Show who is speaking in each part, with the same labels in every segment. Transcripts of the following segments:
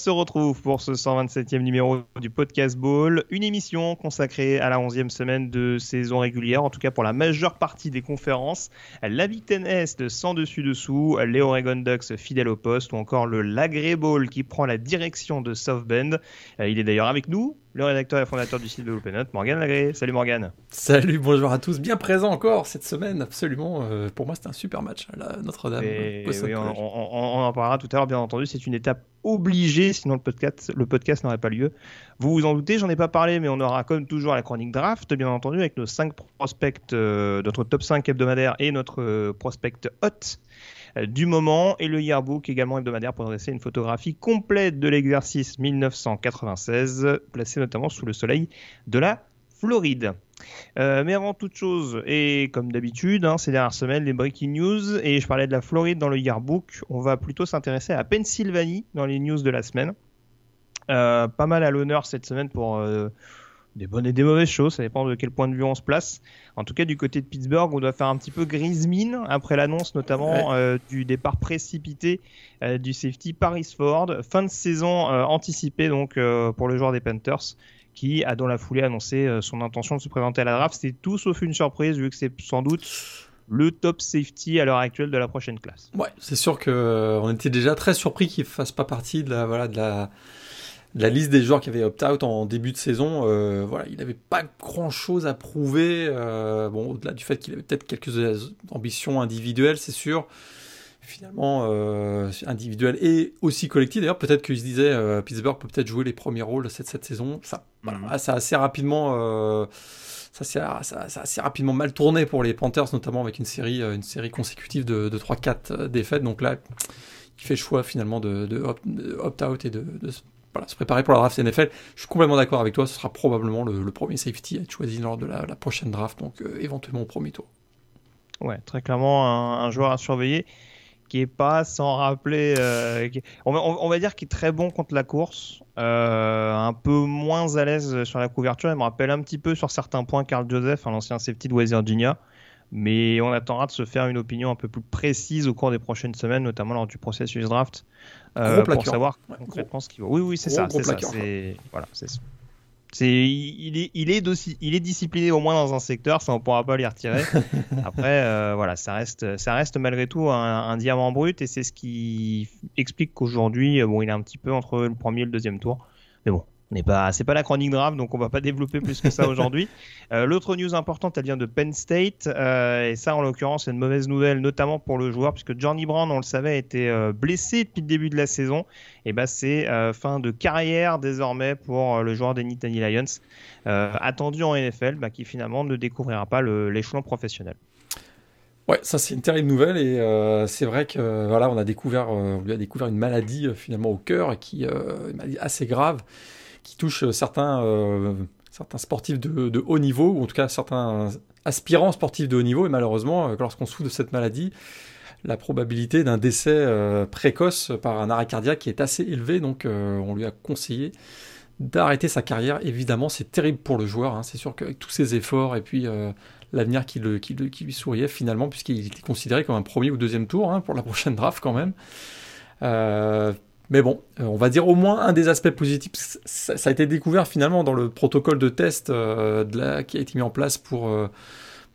Speaker 1: se retrouve pour ce 127e numéro du Podcast Ball, une émission consacrée à la 11e semaine de saison régulière, en tout cas pour la majeure partie des conférences, la Big Ten Est sans dessus dessous, les Oregon Ducks fidèles au poste ou encore le Lagré Ball qui prend la direction de South Bend. Euh, Il est d'ailleurs avec nous, le rédacteur et fondateur du site de Open Morgan Lagré. Salut Morgan.
Speaker 2: Salut, bonjour à tous, bien présent encore cette semaine, absolument. Euh, pour moi, c'était un super match, Notre-Dame.
Speaker 1: Oui, on, en parlera tout à l'heure, bien entendu. C'est une étape obligée, sinon le podcast, le podcast n'aurait pas lieu. Vous vous en doutez, j'en ai pas parlé, mais on aura comme toujours la chronique draft, bien entendu, avec nos 5 prospects, euh, notre top 5 hebdomadaire et notre euh, prospect hot du moment, et le yearbook également hebdomadaire pour dresser une photographie complète de l'exercice 1996, placé notamment sous le soleil de la Floride. Euh, mais avant toute chose, et comme d'habitude, hein, ces dernières semaines, les breaking news, et je parlais de la Floride dans le yearbook, on va plutôt s'intéresser à Pennsylvanie dans les news de la semaine. Euh, pas mal à l'honneur cette semaine pour euh, des bonnes et des mauvaises choses, ça dépend de quel point de vue on se place. En tout cas, du côté de Pittsburgh, on doit faire un petit peu grise mine après l'annonce notamment euh, du départ précipité euh, du safety Paris Ford. Fin de saison euh, anticipée donc pour le joueur des Panthers qui a dans la foulée annoncé son intention de se présenter à la draft. C'était tout sauf une surprise vu que c'est sans doute le top safety à l'heure actuelle de la prochaine classe.
Speaker 2: Ouais, c'est sûr que on était déjà très surpris qu'il fasse pas partie de la, voilà, de la, la liste des joueurs qui avaient opt-out en début de saison. Euh, voilà, il n'avait pas grand-chose à prouver. euh, bon, au-delà du fait qu'il avait peut-être quelques ambitions individuelles, c'est sûr. Finalement, euh, individuelles et aussi collectives. D'ailleurs, peut-être qu'il se disait Pittsburgh peut peut-être jouer les premiers rôles cette, cette saison. Ça, voilà,
Speaker 1: Mhm.
Speaker 2: ah, ça a assez rapidement. ça s'est ça, ça a assez rapidement mal tourné pour les Panthers, notamment avec une série, une série consécutive de, de 3-4 euh, défaites. Donc là, il fait le choix finalement de, de opt- de opt-out et de, de voilà, se préparer pour la draft NFL. Je suis complètement d'accord avec toi, ce sera probablement le, premier safety à être choisi lors de la, prochaine draft, donc euh, éventuellement au premier tour.
Speaker 1: Ouais, très clairement un, joueur à surveiller qui est pas sans rappeler. euh, qui- on, va, on va dire qu'il est très bon contre la course, euh, un peu moins à l'aise sur la couverture. Il me rappelle un petit peu sur certains points Carl Joseph, un ancien safety de West Virginia. Mais on attendra de se faire une opinion un peu plus précise au cours des prochaines semaines, notamment lors du processus draft, euh, pour savoir
Speaker 2: Ouais,
Speaker 1: concrètement ce qu'il vaut. Oui, oui, c'est ça. C'est ça. C'est voilà, c'est ça. C'est il est il est il est discipliné au moins dans un secteur, ça on pourra pas l'y retirer. Après euh, voilà, ça reste ça reste malgré tout un, un diamant brut et c'est ce qui explique qu'aujourd'hui euh, bon, il est un petit peu entre le premier et le deuxième tour. Mais bon, on n'est pas c'est pas la chronique grave donc on va pas développer plus que ça aujourd'hui. Euh, L'autre news importante, elle vient de Penn State euh, et ça en l'occurrence c'est une mauvaise nouvelle notamment pour le joueur puisque Johnny Brown on le savait était euh, blessé depuis le début de la saison et bah c'est euh, fin de carrière désormais pour le joueur des Nittany Lions, attendu en NFL, bah, qui finalement ne découvrira pas le- l'échelon professionnel.
Speaker 2: Ouais, ça c'est une terrible nouvelle et euh, c'est vrai que euh, voilà, on a découvert, euh, on lui a découvert une maladie finalement au cœur qui, une maladie assez grave, qui touche certains, euh, certains sportifs de, haut niveau ou en tout cas certains aspirants sportifs de haut niveau et malheureusement, euh, lorsqu'on souffre de cette maladie, la probabilité d'un décès euh, précoce par un arrêt cardiaque est assez élevée, donc on lui a conseillé d'arrêter sa carrière. Évidemment, c'est terrible pour le joueur. hein. C'est sûr qu'avec tous ses efforts et puis l'avenir qui, le- lui souriait finalement, puisqu'il était considéré comme un premier ou deuxième tour hein, pour la prochaine draft quand même. Mais bon, euh, on va dire au moins un des aspects positifs. Ça, ça a été découvert finalement dans le protocole de test euh, de la- qui a été mis en place pour euh,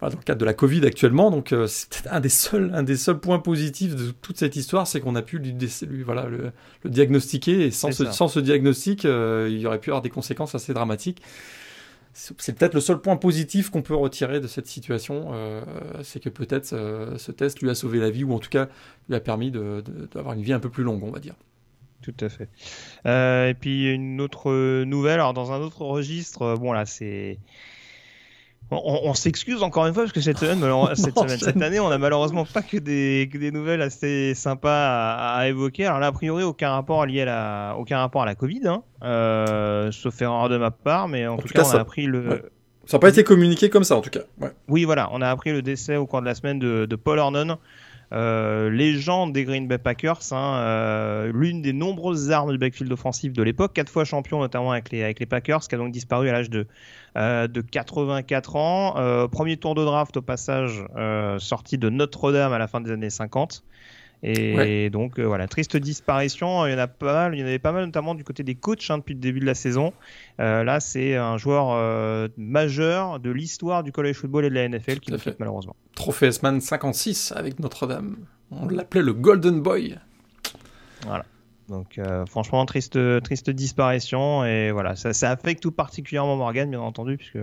Speaker 2: dans le cadre de la Covid actuellement. Donc euh, c'est peut-être un des seuls, un des seuls points positifs de toute cette histoire, c'est qu'on a pu lui, voilà, le, le diagnostiquer et sans ce,
Speaker 1: ça.
Speaker 2: sans ce diagnostic, il y aurait pu avoir des conséquences assez dramatiques. C'est peut-être le seul point positif qu'on peut retirer de cette situation, c'est que peut-être ce test lui a sauvé la vie ou en tout cas lui a permis de- de- d'avoir une vie un peu plus longue, on va dire.
Speaker 1: Tout à fait. Euh, et puis une autre nouvelle, alors dans un autre registre, bon là c'est. On, s'excuse encore une fois parce que cette semaine, cette, semaine, année, on a malheureusement pas que des, que des nouvelles assez sympas à, à évoquer. Alors là, a priori, aucun rapport lié à la, aucun rapport à la Covid, hein. Euh, sauf erreur de ma part, mais en, tout,
Speaker 2: tout
Speaker 1: cas,
Speaker 2: cas,
Speaker 1: on
Speaker 2: ça-
Speaker 1: a appris le.
Speaker 2: ouais. Ça n'a pas été communiqué comme ça en tout cas.
Speaker 1: Oui, voilà, on a appris le décès au cours de la semaine de, de Paul Ornon, euh, des Green Bay Packers, hein, euh, l'une des nombreuses armes du backfield offensif de l'époque, quatre fois champion notamment avec les, Packers, qui a donc disparu à l'âge de, euh, de 84 ans. premier tour de draft au passage, sorti de Notre-Dame à la fin des années 50. Et donc voilà, triste disparition. Il y en a pas mal. Il y en avait pas mal, notamment du côté des coachs hein, depuis le début de la saison. là, c'est un joueur majeur de l'histoire du college football et de la NFL qui nous quitte malheureusement.
Speaker 2: Trophée S-Man 56 avec Notre-Dame. On l'appelait le Golden Boy.
Speaker 1: Voilà. Donc franchement, triste, triste disparition. Et voilà, ça, ça affecte tout particulièrement Morgan, bien entendu, puisque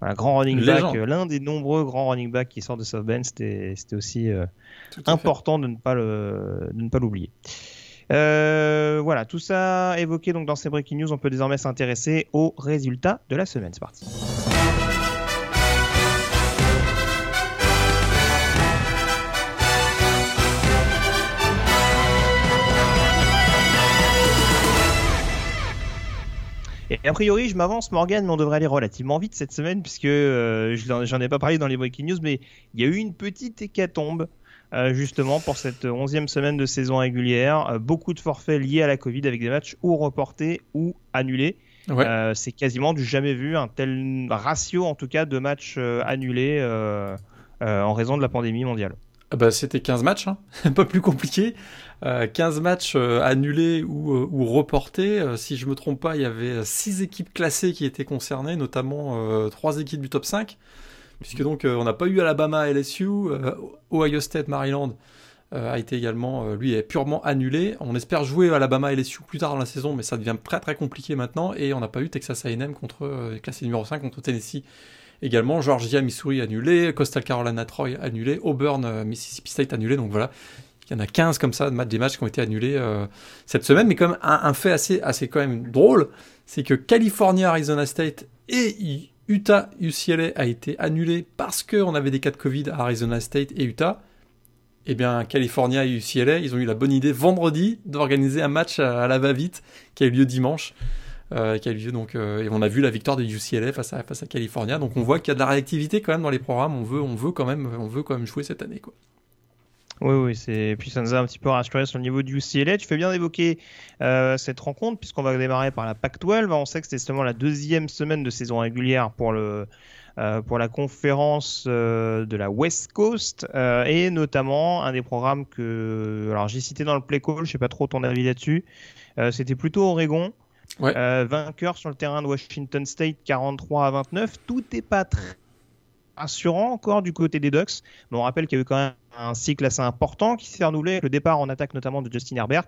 Speaker 1: voilà, grand running back, l'un des nombreux grands running backs qui sortent de South Bend, c'était aussi euh, important de ne pas le, de ne pas l'oublier. Euh, voilà, tout ça évoqué donc dans ces breaking news, on peut désormais s'intéresser aux résultats de la semaine. C'est parti. Et a priori, je m'avance, Morgan, mais on devrait aller relativement vite cette semaine, puisque euh, j'en ai pas parlé dans les breaking news, mais il y a eu une petite hécatombe. Euh, justement pour cette onzième semaine de saison régulière, euh, beaucoup de forfaits liés à la Covid avec des matchs ou reportés ou annulés. c'est quasiment du jamais vu, un tel ratio en tout cas de matchs annulés en raison de la pandémie mondiale.
Speaker 2: Ah bah, c'était 15 matchs, hein. pas plus compliqué. 15 euh, matchs euh, annulés ou, euh, reportés. si je me trompe pas, il y avait 6 équipes classées qui étaient concernées, notamment 3 équipes du top 5. Puisque donc on n'a pas eu Alabama LSU, Ohio State Maryland a été également, lui, est purement annulé. On espère jouer Alabama LSU plus tard dans la saison, mais ça devient très très compliqué maintenant. Et on n'a pas eu Texas A&M contre classé numéro 5 contre Tennessee également. Georgia, Missouri annulé, Coastal Carolina, Troy annulé, Auburn, Mississippi State annulé. Donc voilà, il y en a 15 comme ça, des matchs qui ont été annulés euh, cette semaine. Mais comme un, un, fait assez, assez quand même drôle, c'est que California, Arizona State et Utah, UCLA a été annulé parce qu'on avait des cas de Covid à Arizona State et Utah. Eh bien, California et UCLA, ils ont eu la bonne idée vendredi d'organiser un match à, la va-vite qui a eu lieu dimanche. Euh, qui a eu lieu donc, euh, et on a vu la victoire de UCLA face à, face à California. Donc on voit qu'il y a de la réactivité quand même dans les programmes. On veut, on veut quand même, on veut quand même jouer cette année, quoi.
Speaker 1: Oui, oui, c'est. Puis ça nous a un petit peu rassuré sur le niveau du UCLA. Tu fais bien d'évoquer euh, cette rencontre, puisqu'on va démarrer par la Pac-12. On sait que c'était seulement la deuxième semaine de saison régulière pour le. Euh, pour la conférence euh, de la West Coast et notamment un des programmes que alors j'ai cité dans le play call, je sais pas trop ton avis là-dessus. C'était plutôt Oregon, vainqueur sur le terrain de Washington State 43 à 29. Tout n'est pas très rassurant encore du côté des Ducks, mais on rappelle qu'il y a eu quand même un cycle assez important qui s'est renouvelé le départ en attaque notamment de Justin Herbert.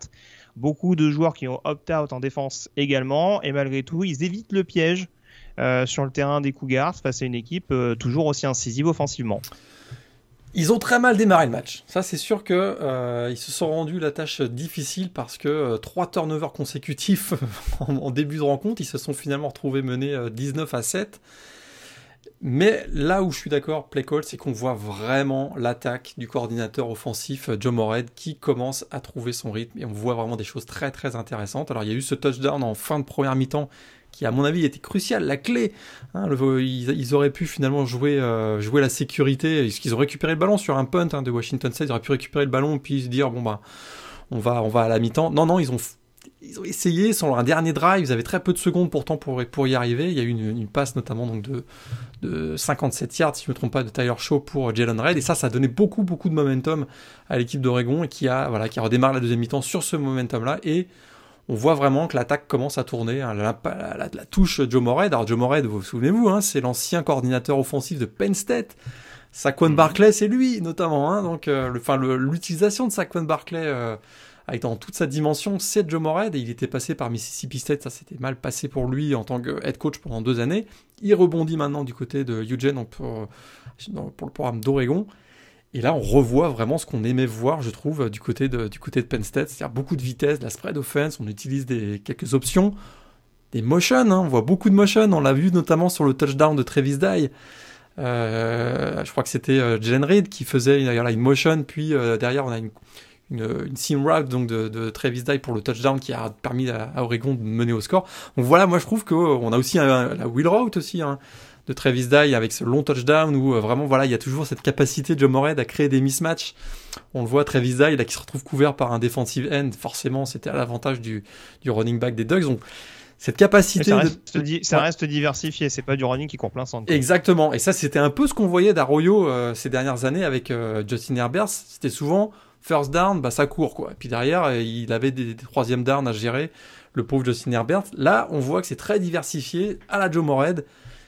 Speaker 1: Beaucoup de joueurs qui ont opt-out en défense également, et malgré tout, ils évitent le piège euh, sur le terrain des Cougars face à une équipe euh, toujours aussi incisive offensivement.
Speaker 2: Ils ont très mal démarré le match. Ça, c'est sûr que euh, ils se sont rendus la tâche difficile parce que trois turnovers consécutifs en, début de rencontre, ils se sont finalement retrouvés menés 19 à 7. Mais là où je suis d'accord, play call, c'est qu'on voit vraiment l'attaque du coordinateur offensif euh, Joe Morehead qui commence à trouver son rythme et on voit vraiment des choses très très intéressantes. Alors il y a eu ce touchdown en fin de première mi-temps qui à mon avis était crucial, la clé. Hein, ils, auraient pu finalement jouer, euh, jouer la sécurité, qu'ils ont récupéré le ballon sur un punt hein, de Washington State, ils auraient pu récupérer le ballon et puis se dire bon bah on va, on va à la mi-temps. Non non, ils ont ils ont essayé, sur un dernier drive, ils avaient très peu de secondes pourtant pour, pour y arriver. Il y a eu une, passe notamment donc de, de 57 yards, si je ne me trompe pas, de Tyler Shaw pour Jalen Red. Et ça, ça a donné beaucoup, beaucoup de momentum à l'équipe d'Oregon et qui a, voilà, qui redémarre la deuxième mi-temps sur ce momentum-là. Et on voit vraiment que l'attaque commence à tourner. Hein. La, la, touche Joe Morehead. Alors Joe Morehead, vous vous souvenez-vous, hein, c'est l'ancien coordinateur offensif de Penn State. Saquon mm-hmm. Barclay, c'est lui notamment. Hein, donc, euh, l'utilisation de Saquon Barclay euh, dans toute sa dimension, c'est Joe Morehead, et il était passé par Mississippi State, ça s'était mal passé pour lui en tant que head coach pendant deux années. Il rebondit maintenant du côté de Eugene pour, pour le programme d'Oregon. Et là, on revoit vraiment ce qu'on aimait voir, je trouve, du côté de, du côté de Penn State, c'est-à-dire beaucoup de vitesse, de la spread offense, on utilise des, quelques options, des motions, hein, on voit beaucoup de motion, on l'a vu notamment sur le touchdown de Travis Dye. Euh, je crois que c'était euh, Jalen Reed qui faisait une, une motion, puis euh, derrière on a une, une, une seam route donc de, Travis Dye pour le touchdown qui a permis à, Oregon de mener au score. Donc voilà, moi je trouve qu'on a aussi un, la wheel route aussi. Hein. de Travis Dye avec ce long touchdown où vraiment voilà il y a toujours cette capacité de Joe Morehead à créer des mismatchs. On le voit Travis Dye là qui se retrouve couvert par un defensive end, forcément c'était à l'avantage du, du running back des Dogs. Donc cette capacité
Speaker 1: ça reste, de... ça reste diversifié, c'est pas du running qui court plein centre.
Speaker 2: Exactement, et ça c'était un peu ce qu'on voyait d'Arroyo euh, ces dernières années avec euh, Justin Herbert, c'était souvent first down, bah ça court quoi. Et puis derrière, euh, il avait des, des troisième down à gérer, le pauvre Justin Herbert. Là, on voit que c'est très diversifié à la Joe Morehead.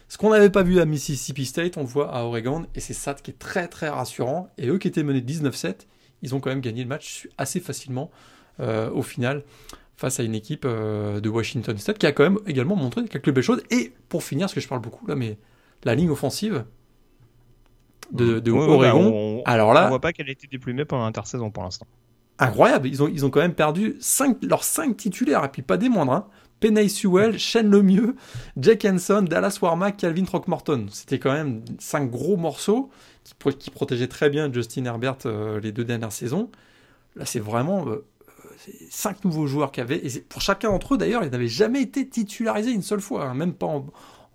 Speaker 2: Ce qu'on n'avait pas vu à Mississippi State, on le voit à Oregon, et c'est ça qui est très très rassurant. Et eux qui étaient menés 19-7, ils ont quand même gagné le match assez facilement au final face à une équipe euh, de Washington State qui a quand même également montré quelques belles choses. Et pour finir, ce que je parle beaucoup là, mais la ligne offensive de, de Oregon.
Speaker 1: Bah, on,
Speaker 2: alors là,
Speaker 1: on voit pas qu'elle a été déplumée pendant l'intersaison pour l'instant.
Speaker 2: Incroyable, ils ont, ils ont quand même perdu cinq, leurs 5 titulaires, et puis pas des moindres. Hein. Penay Sewell, Shane Lemieux, Jack Henson, Dallas Warmack, Calvin Throckmorton. C'était quand même cinq gros morceaux qui, qui protégeaient très bien Justin Herbert euh, les deux dernières saisons. Là, c'est vraiment euh, cinq nouveaux joueurs qui avaient, et pour chacun d'entre eux d'ailleurs, ils n'avaient jamais été titularisés une seule fois, hein, même pas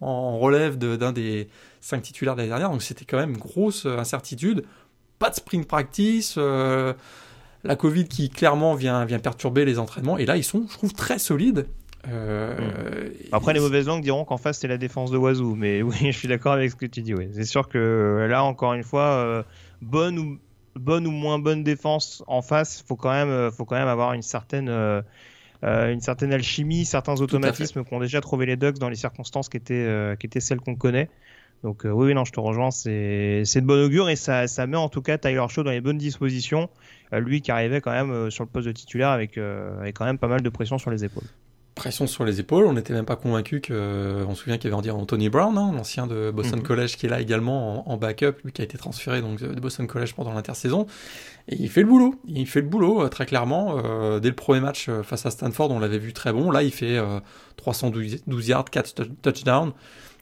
Speaker 2: en, relève d'un des cinq titulaires de l'année dernière, donc c'était quand même grosse euh, incertitude. Pas de spring practice, euh, la Covid qui clairement vient, vient perturber les entraînements, et là ils sont, je trouve, très solides. Euh,
Speaker 1: mmh. Après, les mauvaises langues diront qu'en face c'est la défense de Wazoo, mais oui, je suis d'accord avec ce que tu dis. Oui. C'est sûr que là, encore une fois, bonne ou bonne ou moins bonne défense en face, faut quand même, faut quand même avoir une certaine, euh, une certaine alchimie, certains automatismes qu'ont déjà trouvé les Ducks dans les circonstances qui étaient, qui étaient celles qu'on connaît. Donc oui, non, je te rejoins, c'est de bon augure et ça, ça met en tout cas Tyler Shaw dans les bonnes dispositions. lui qui arrivait quand même sur le poste de titulaire avec, avec quand même pas mal de pression sur les épaules
Speaker 2: pression sur les épaules. On n'était même pas convaincu que. On se souvient qu'il y avait dire Anthony Brown, hein, l'ancien de Boston mhm. College, qui est là également en, backup, lui qui a été transféré donc de Boston College pendant l'intersaison. Et il fait le boulot. Il fait le boulot euh, très clairement. Euh, dès le premier match euh, face à Stanford, on l'avait vu très bon. Là, il fait 312 yards, 4 touchdowns.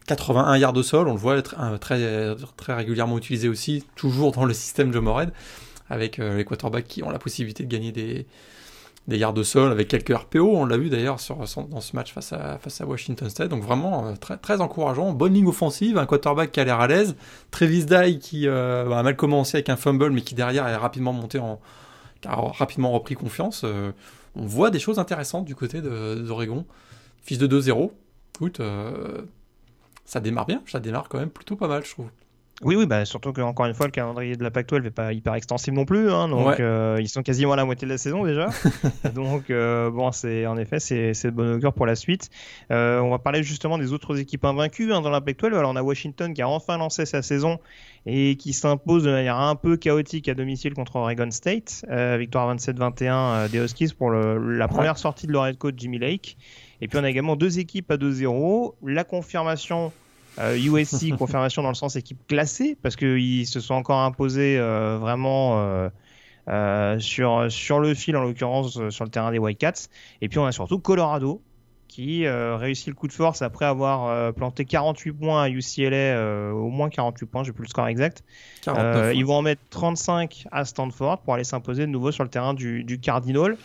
Speaker 2: 81 yards au sol, on le voit très, très régulièrement utilisé aussi, toujours dans le système Joe Morehead, avec les quarterbacks qui ont la possibilité de gagner des, yards de sol avec quelques RPO. On l'a vu d'ailleurs dans ce match face à, Washington State. Donc vraiment euh, très, encourageant. Bonne ligne offensive, un quarterback qui a l'air à l'aise. Travis Dye qui euh, a mal commencé avec un fumble mais qui derrière est rapidement monté en, a rapidement repris confiance. Euh, on voit des choses intéressantes du côté d'Oregon. Fils de 2-0. Écoute, ça démarre bien. Ça démarre quand même plutôt pas mal, je trouve.
Speaker 1: Oui, oui, bah, surtout qu'encore une fois, le calendrier de la Pac-12 n'est pas hyper extensible non plus. Hein, donc, euh, ils sont quasiment à la moitié de la saison déjà. donc, euh, bon, c'est en effet, c'est de bon augure pour la suite. Euh, on va parler justement des autres équipes invaincues hein, dans la Pac-12. Alors, on a Washington qui a enfin lancé sa saison et qui s'impose de manière un peu chaotique à domicile contre Oregon State. victoire 27-21 des Huskies pour le, la première sortie de leur head coach Jimmy Lake. Et puis, on a également deux équipes à 2-0. La confirmation USC, euh, confirmation dans le sens équipe classée, parce qu'ils se sont encore imposés euh, vraiment euh, sur, sur le fil, en l'occurrence sur le terrain des Whitecaps. Et puis on a surtout Colorado, qui réussit le coup de force après avoir planté 48 points à UCLA, au moins 48 points, j'ai plus le score exact. ils vont en mettre 35 à Stanford pour aller s'imposer de nouveau sur le terrain du, du Cardinal.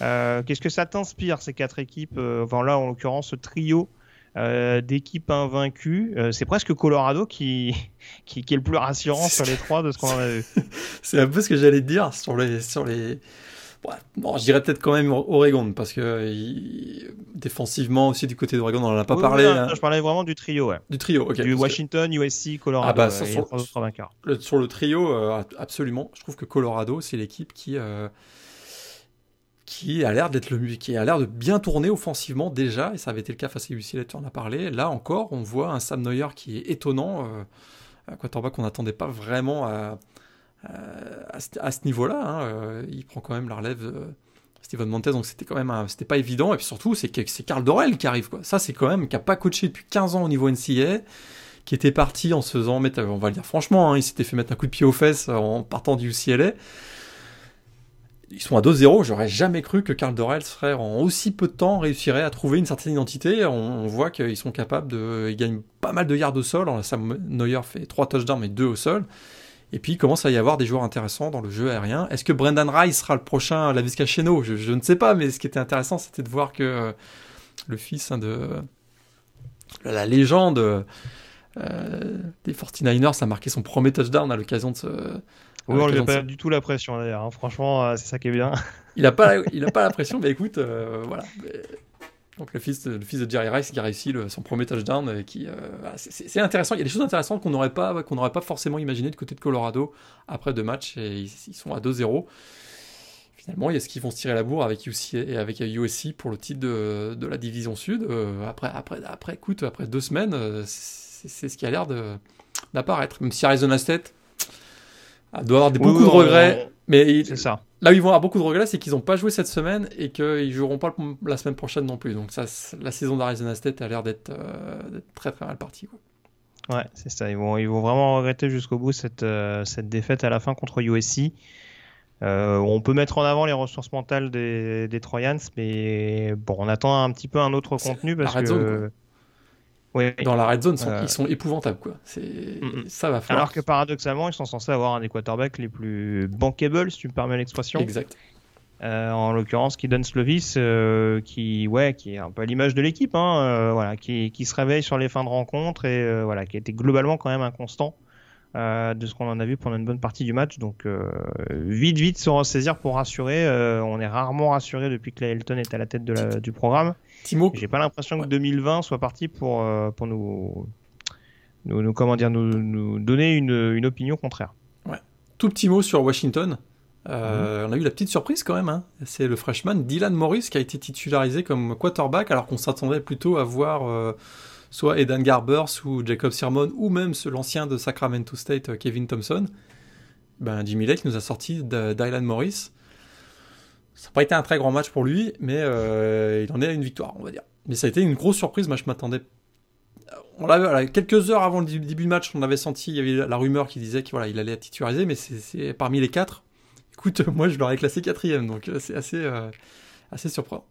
Speaker 1: Qu'est-ce que ça t'inspire ces quatre équipes Enfin là, en l'occurrence, ce trio euh, d'équipes invaincues. Euh, c'est presque Colorado qui, qui, est le plus rassurant sur les trois de ce qu'on a vu.
Speaker 2: c'est un peu ce que j'allais dire sur les. Sur les... bon, je dirais peut-être quand même Oregon, parce que défensivement aussi du côté d'Oregon, on n'en a pas parlé.
Speaker 1: Hein. Je parlais vraiment du trio, ouais.
Speaker 2: Du trio, ok.
Speaker 1: Du Washington, USC, Colorado. Ah bah, sur,
Speaker 2: le, sur, le, trio, euh, absolument. Je trouve que Colorado, c'est l'équipe qui qui a l'air de bien tourner offensivement déjà, et ça avait été le cas face à UCLA, tu en as parlé. Là encore, on voit un Sam Neuer qui est étonnant, euh, quarterback qu'on n'attendait pas vraiment à, ce, niveau-là. Hein. Euh, il prend quand même la relève de Steven Montez, donc c'était quand même c'était pas évident. Et puis surtout, c'est c'est Carl Dorel qui arrive. Quoi. Ça, c'est quand même qui a pas coaché depuis 15 ans au niveau NCA qui était parti en se faisant mettre, on va le dire franchement, hein, il s'était fait mettre un coup de pied aux fesses en partant du UCLA ils sont à 2-0. J'aurais jamais cru que Karl Dorel serait en aussi peu de temps réussirait à trouver une certaine identité. On, voit qu'ils sont capables de, ils gagnent pas mal de yards au sol. Sam Neuer fait 3 touchdowns mais 2 au sol. Et puis il commence à y avoir des joueurs intéressants dans le jeu aérien. Est-ce que Brendan Rice sera le prochain La Cheno je, je ne sais pas, mais ce qui était intéressant, c'était de voir que le fils hein, de la légende des 49ers a marqué son premier touchdown à l'occasion de ce.
Speaker 1: Oui, on lui a pas du tout la pression d'ailleurs. Hein. Franchement, c'est ça qui est bien.
Speaker 2: Il n'a pas, il a pas la pression, mais écoute, voilà. Donc le fils, de, le fils de Jerry Rice qui a réussi son premier touchdown, qui c'est intéressant. Il y a des choses intéressantes qu'on n'aurait pas qu'on n'aurait pas forcément imaginé de côté de Colorado après deux matchs et ils, ils sont à 2-0 finalement, il y a ce qu'ils vont se tirer la bourre avec UC et avec USC pour le titre de, de la division sud. Euh, après, après, après, écoute, après deux semaines, euh, c'est ce qui a l'air d'apparaître. Même si Arizona State doit avoir des, beaucoup de regrets. mais
Speaker 1: ça.
Speaker 2: là où ils vont avoir beaucoup de regrets, c'est qu'ils n'ont pas joué cette semaine et qu'ils joueront pas la semaine prochaine non plus. Donc ça, la saison d'Arizona State a l'air d'être euh, très très mal partie. Quoi.
Speaker 1: Ouais, c'est ça. Ils vont, ils vont vraiment regretter jusqu'au bout cette, cette défaite à la fin contre USC. Euh, on peut mettre en avant les ressources mentales des, des Troyans, mais bon, on attend un petit peu un autre contenu parce que.
Speaker 2: Dans la red zone, euh, ils sont épouvantables. Quoi. C'est... Mm, mm. Ça va falloir.
Speaker 1: Alors que paradoxalement, ils sont censés avoir un des quarterbacks les plus bankable, si tu me permets l'expression.
Speaker 2: Exact.
Speaker 1: Euh, en l'occurrence, qui donne Slovis, qui, ouais, qui est un peu à l'image de l'équipe, hein, voilà, qui, qui, se réveille sur les fins de rencontre et voilà, qui était globalement quand même inconstant. Euh, de ce qu'on en a vu pendant une bonne partie du match. Donc euh, vite, vite se ressaisir pour rassurer. Euh, on est rarement rassuré depuis que Elton est à la tête de la, du programme.
Speaker 2: Timo,
Speaker 1: j'ai pas l'impression que 2020 soit parti pour pour nous, nous, comment dire nous, nous donner une, une, opinion contraire.
Speaker 2: Ouais. Tout petit mot sur Washington. Mhm. On a eu la petite surprise quand même. Hein. C'est le freshman Dylan Morris qui a été titularisé comme quarterback alors qu'on s'attendait plutôt à voir soit Eden Garbers ou Jacob Sermon, ou même l'ancien de Sacramento State, euh, Kevin Thompson, ben, Jimmy Lake nous a sorti Dylan Morris. Ça n'a pas été un très grand match pour lui, mais euh, il en est à une victoire, on va dire. Mais ça a été une grosse surprise, moi je m'attendais. On l'avait, quelques heures avant le début du match, on avait senti, il y avait la rumeur qui disait qu'il voilà, il allait être titularisé, mais c'est parmi les quatre. Écoute, moi je l'aurais classé quatrième, donc euh, c'est assez surprenant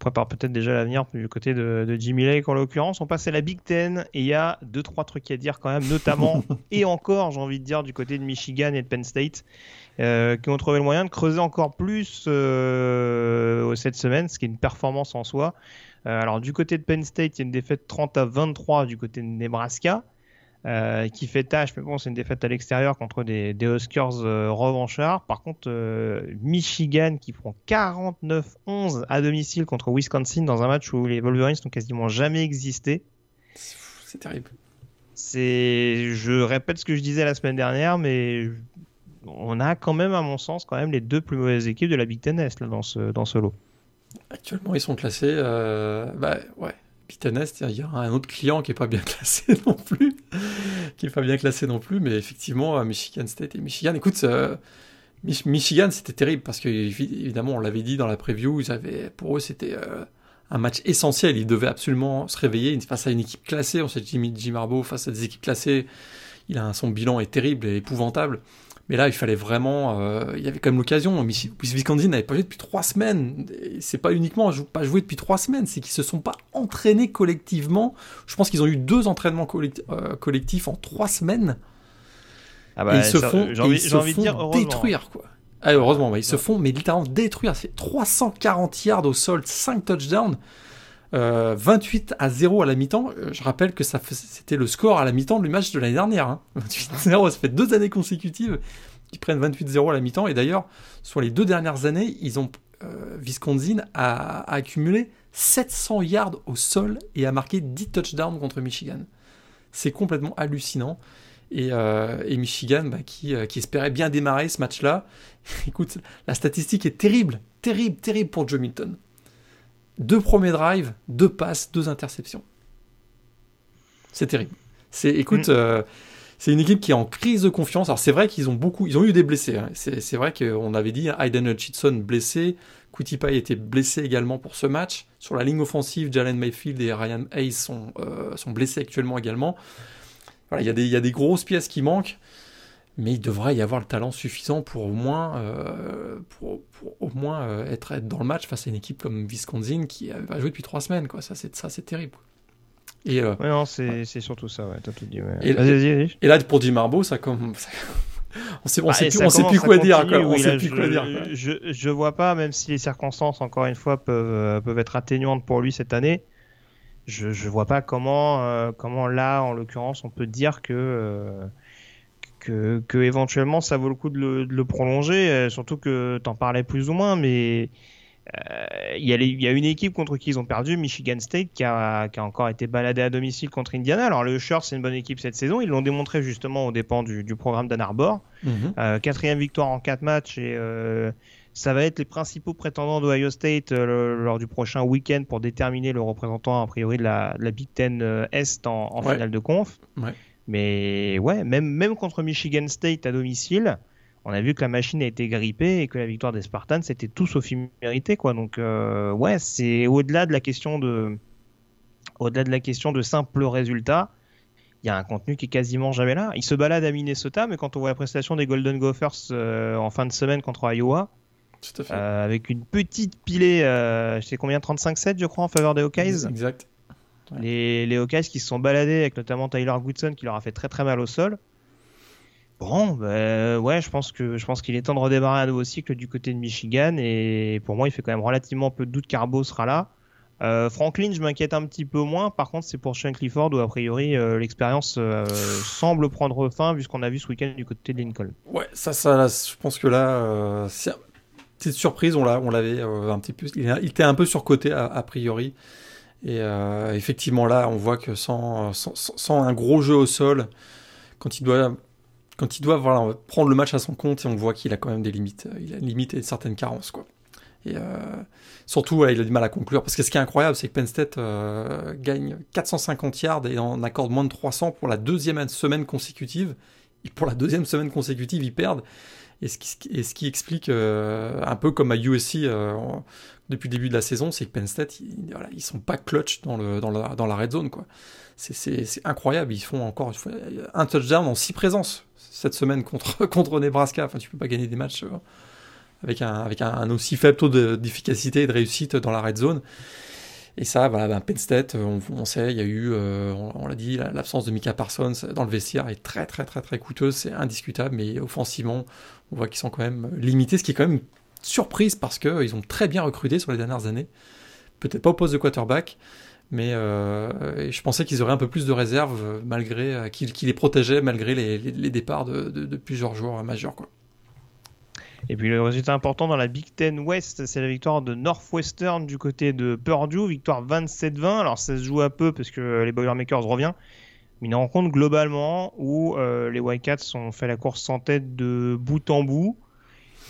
Speaker 1: prépare peut-être déjà l'avenir du côté de, Jimmy Lake en l'occurrence. On passe à la Big Ten et il y a deux trois trucs à dire quand même, notamment et encore, j'ai envie de dire, du côté de Michigan et de Penn State, euh, qui ont trouvé le moyen de creuser encore plus euh, cette semaine, ce qui est une performance en soi. Euh, alors du côté de Penn State, il y a une défaite 30 à 23 du côté de Nebraska. Euh, qui fait tâche, mais bon, c'est une défaite à l'extérieur contre des, des Huskers euh, revanchards. Par contre, euh, Michigan qui prend 49-11 à domicile contre Wisconsin dans un match où les Wolverines n'ont quasiment jamais existé.
Speaker 2: C'est terrible.
Speaker 1: C'est, je répète ce que je disais la semaine dernière, mais on a quand même, à mon sens, quand même les deux plus mauvaises équipes de la Big Ten Est là, dans ce dans ce lot.
Speaker 2: Actuellement, ils sont classés. bah ouais, il y a un autre client qui est pas bien classé non plus, qui est pas bien classé non plus, mais effectivement, Michigan State et Michigan, écoute, euh, Michigan c'était terrible parce que évidemment, on l'avait dit dans la preview, pour eux c'était euh, un match essentiel, ils devaient absolument se réveiller face à une équipe classée, on sait Jimmy Jim Harbaugh face à des équipes classées, il a son bilan est terrible et épouvantable. Mais là, il fallait vraiment. Euh, il y avait quand même l'occasion. Wisconsin n'avait pas joué depuis trois semaines. C'est pas uniquement pas joué depuis trois semaines, c'est qu'ils se sont pas entraînés collectivement. Je pense qu'ils ont eu deux entraînements euh, collectifs en trois semaines. Ah bah, et ils se font, envie, ils se font dire, détruire quoi. Ah, heureusement, ils se font mais littéralement détruire. C'est 340 yards au sol, 5 touchdowns. 28 euh, à 0 à la mi-temps. Euh, je rappelle que ça c'était le score à la mi-temps du match de l'année dernière. 28 hein. 0, ça fait deux années consécutives qu'ils prennent 28-0 à la mi-temps. Et d'ailleurs, sur les deux dernières années, ils ont euh, Wisconsin a, accumulé 700 yards au sol et a marqué 10 touchdowns contre Michigan. C'est complètement hallucinant. Et, Michigan, bah, qui, qui, espérait bien démarrer ce match-là, écoute, la statistique est terrible, terrible, terrible pour Joe Milton. Deux premiers drives, deux passes, deux interceptions. C'est terrible. C'est, écoute, mm. euh, c'est une équipe qui est en crise de confiance. Alors c'est vrai qu'ils ont beaucoup, ils ont eu des blessés. Hein. C'est, vrai qu'on avait dit Aiden Hutchinson blessé, Kutipai était blessé également pour ce match. Sur la ligne offensive, Jalen Mayfield et Ryan Hayes sont, euh, sont blessés actuellement également. Voilà, il y, y a des grosses pièces qui manquent mais il devrait y avoir le talent suffisant pour au moins, euh, pour, au moins euh, être, être, dans le match face à une équipe comme Wisconsin qui va jouer depuis trois semaines. Quoi. Ça, c'est, ça, c'est terrible.
Speaker 1: Et, euh, non, c'est, c'est surtout ça, ouais, t'as tout dit.
Speaker 2: Et, et, là, pour Jim Marbeau, ça comme. on sait, on bah, sait plus, on sait plus quoi dire. Quoi. On sait plus
Speaker 1: je,
Speaker 2: quoi dire.
Speaker 1: Je, je, vois pas, même si les circonstances, encore une fois, peuvent, peuvent être atténuantes pour lui cette année je, je vois pas comment, euh, comment là, en l'occurrence, on peut dire que, euh, que, que éventuellement ça vaut le coup de le, de le prolonger, euh, surtout que t'en parlais plus ou moins, mais euh, il y, a y une équipe contre qui ils ont perdu, Michigan State, qui a, qui a encore été baladé à domicile contre Indiana. Alors le Usher, c'est une bonne équipe cette saison, ils l'ont démontré justement aux dépens du, du programme d'Ann Arbor.
Speaker 2: Mhm.
Speaker 1: Euh, quatrième victoire en quatre matchs et euh, ça va être les principaux prétendants d'Ohio State le- lors du prochain week-end pour déterminer le représentant a priori de la, de la Big Ten Est en, en
Speaker 2: Ouais.
Speaker 1: finale de conf.
Speaker 2: Ouais.
Speaker 1: Mais ouais, même, même contre Michigan State à domicile, on a vu que la machine a été grippée et que la victoire des Spartans c'était tout sauf mérité quoi. Donc euh, ouais, c'est au-delà de la question de au-delà de la question de simples résultats il y a un contenu qui est quasiment jamais là. Il se balade à Minnesota, mais quand on voit la prestation des Golden Gophers euh, en fin de semaine contre Iowa,
Speaker 2: Tout à fait.
Speaker 1: euh, avec une petite pilée, euh, je sais combien, 35-7 je crois, en faveur des Hawkeyes?
Speaker 2: Exact.
Speaker 1: Les, les Hawkeyes qui se sont baladés avec notamment Tyler Goodson qui leur a fait très très mal au sol. Bon, bah, ouais, je pense que je pense qu'il est temps de redémarrer un nouveau cycle du côté de Michigan et pour moi, il fait quand même relativement peu de doute qu'Arbo sera là. Euh, Franklin, je m'inquiète un petit peu moins. Par contre, c'est pour Sean Clifford où a priori euh, l'expérience euh, semble prendre fin vu ce qu'on a vu ce week-end du côté de Lincoln.
Speaker 2: Ouais, ça, ça, je pense que là, c'est petite surprise, on l'a, on l'avait un petit peu, il, était un peu surcoté a priori. Et euh, effectivement, là, on voit que sans, un gros jeu au sol, quand il doit, prendre le match à son compte, on voit qu'il a quand même des limites, il a et certaines carences, quoi. Et euh, surtout, il a du mal à conclure. Parce que ce qui est incroyable, c'est que Penn State euh, gagne 450 yards et en accorde moins de 300 pour la deuxième semaine consécutive. Et pour la deuxième semaine consécutive, ils perdent. Et ce qui, et ce qui explique, euh, un peu comme à USC euh, depuis le début de la saison, c'est que Penn State, ils, voilà, sont pas clutch dans, la, red zone. quoi. C'est- incroyable. Ils font encore un touchdown en six présences cette semaine contre, contre Nebraska. Enfin, tu peux pas gagner des matchs euh, avec, un, aussi faible taux de- d'efficacité et de réussite dans la red zone. Et ça, voilà, ben, Penn State, on, sait, il y a eu, euh, on, l'a dit, la- l'absence de Mika Parsons dans le vestiaire est très, très, très, très coûteuse, c'est indiscutable, mais offensivement, on voit qu'ils sont quand même limités, ce qui est quand même surprise parce qu'ils ont très bien recruté sur les dernières années. Peut-être pas au poste de quarterback, mais euh, je pensais qu'ils auraient un peu plus de réserve, euh, malgré euh, qu'ils les protégeaient, malgré les, départs de, plusieurs joueurs majeurs. Quoi.
Speaker 1: Et puis le résultat important dans la Big Ten West, c'est la victoire de Northwestern du côté de Purdue, victoire 27-20. Alors ça se joue à peu parce que les Boilermakers revient, mais une rencontre globalement où euh, les Wildcats ont fait la course sans tête de bout en bout.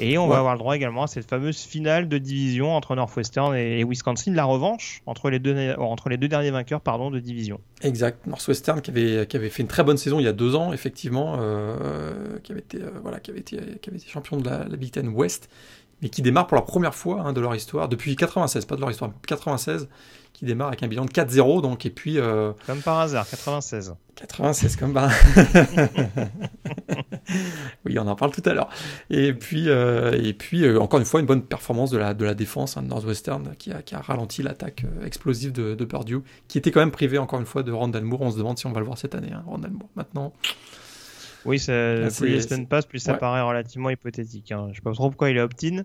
Speaker 1: Et on
Speaker 2: Ouais.
Speaker 1: va avoir le droit également à cette fameuse finale de division entre Northwestern et, Wisconsin, la revanche entre les deux, entre les deux derniers vainqueurs pardon, de division.
Speaker 2: Exact, Northwestern qui avait, qui avait fait une très bonne saison il y a deux ans, effectivement, euh, qui, avait été, euh, voilà, qui, avait été, qui avait été champion de la, la Big Ten West, mais qui démarre pour la première fois hein, de leur histoire, depuis 96, pas de leur histoire, 96, qui démarre avec un bilan de 4-0, donc, et puis euh,
Speaker 1: Comme par hasard, 96.
Speaker 2: 96 comme bah. oui, on en parle tout à l'heure. Et puis, euh, et puis euh, encore une fois, une bonne performance de la, de la défense hein, de Northwestern qui a, qui a ralenti l'attaque explosive de, de Purdue, qui était quand même privé encore une fois de Randall Moore. On se demande si on va le voir cette année, hein, Randall Moore. Maintenant,
Speaker 1: Oui, ça,
Speaker 2: Là,
Speaker 1: plus les
Speaker 2: Ah,
Speaker 1: semaines passent, plus ça
Speaker 2: ouais.
Speaker 1: paraît relativement hypothétique. Hein. Je sais pas trop pourquoi il est opt-in,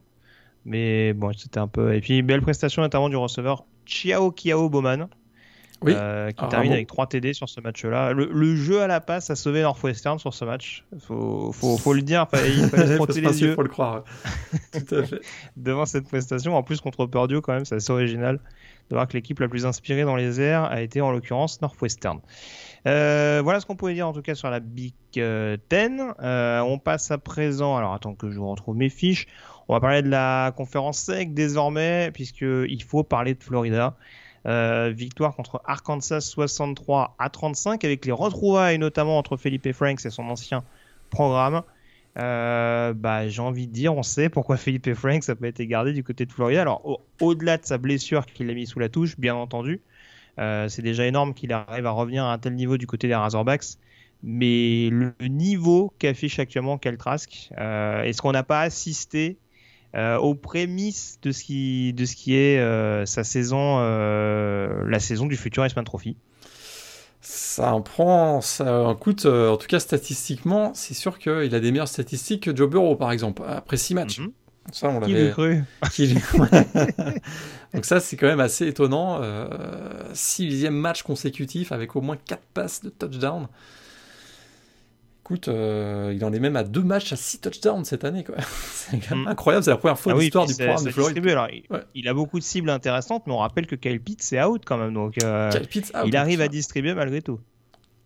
Speaker 1: mais bon, c'était un peu. Et puis, belle prestation notamment du receveur Chiao Kiao Bowman,
Speaker 2: oui,
Speaker 1: euh, qui
Speaker 2: Ah,
Speaker 1: termine avec 3 TD sur ce match-là. Le, le jeu à la passe a sauvé Northwestern sur ce match. Faut, faut, faut le dire, il fallait se
Speaker 2: Faut
Speaker 1: frotter
Speaker 2: se
Speaker 1: les
Speaker 2: pincer,
Speaker 1: yeux
Speaker 2: faut le croire. tout à fait.
Speaker 1: devant cette prestation. En plus, contre Purdue, quand même, c'est assez original de voir que l'équipe la plus inspirée dans les airs a été en l'occurrence Northwestern. Euh, voilà ce qu'on pouvait dire en tout cas sur la Big euh, Ten. Euh, on passe à présent. Alors attends que je vous retrouve mes fiches. On va parler de la conférence SEC désormais, puisqu'il faut parler de Florida. Victoire contre Arkansas 63 à 35 avec les retrouvailles notamment entre Felipe Franks et son ancien programme. Bah, j'ai envie de dire, on sait pourquoi Felipe Franks n'a pas été gardé du côté de Florida. Alors, au- au-delà de sa blessure qu'il a mis sous la touche, bien entendu, euh, c'est déjà énorme qu'il arrive à revenir à un tel niveau du côté des Razorbacks. Mais le niveau qu'affiche actuellement Kel Trask, euh, est-ce qu'on n'a pas assisté euh, aux prémices de ce qui, de ce qui est euh, sa saison, la saison du futur Iceman Trophy?
Speaker 2: Ça en prend, ça en coûte, en tout cas statistiquement, c'est sûr qu'il a des meilleures statistiques que Joe Burrow, par exemple, après six matchs.
Speaker 1: Mhm.
Speaker 2: Ça, on l'avait.
Speaker 1: cru
Speaker 2: Qui- Donc ça, c'est quand même assez étonnant. Euh, sixième match consécutif avec au moins 4 passes de touchdown. Écoute, euh, il en est même à deux matchs à 6 touchdowns cette année. c'est quand même
Speaker 1: Mm.
Speaker 2: incroyable. C'est la première fois
Speaker 1: Ah
Speaker 2: de
Speaker 1: oui,
Speaker 2: l'histoire du programme de Floride.
Speaker 1: Alors, il,
Speaker 2: Ouais.
Speaker 1: il a beaucoup de cibles intéressantes, mais on rappelle que Kyle Pitts c'est out quand même, donc euh,
Speaker 2: Kyle Pitts, out,
Speaker 1: il arrive
Speaker 2: ça.
Speaker 1: à distribuer malgré tout.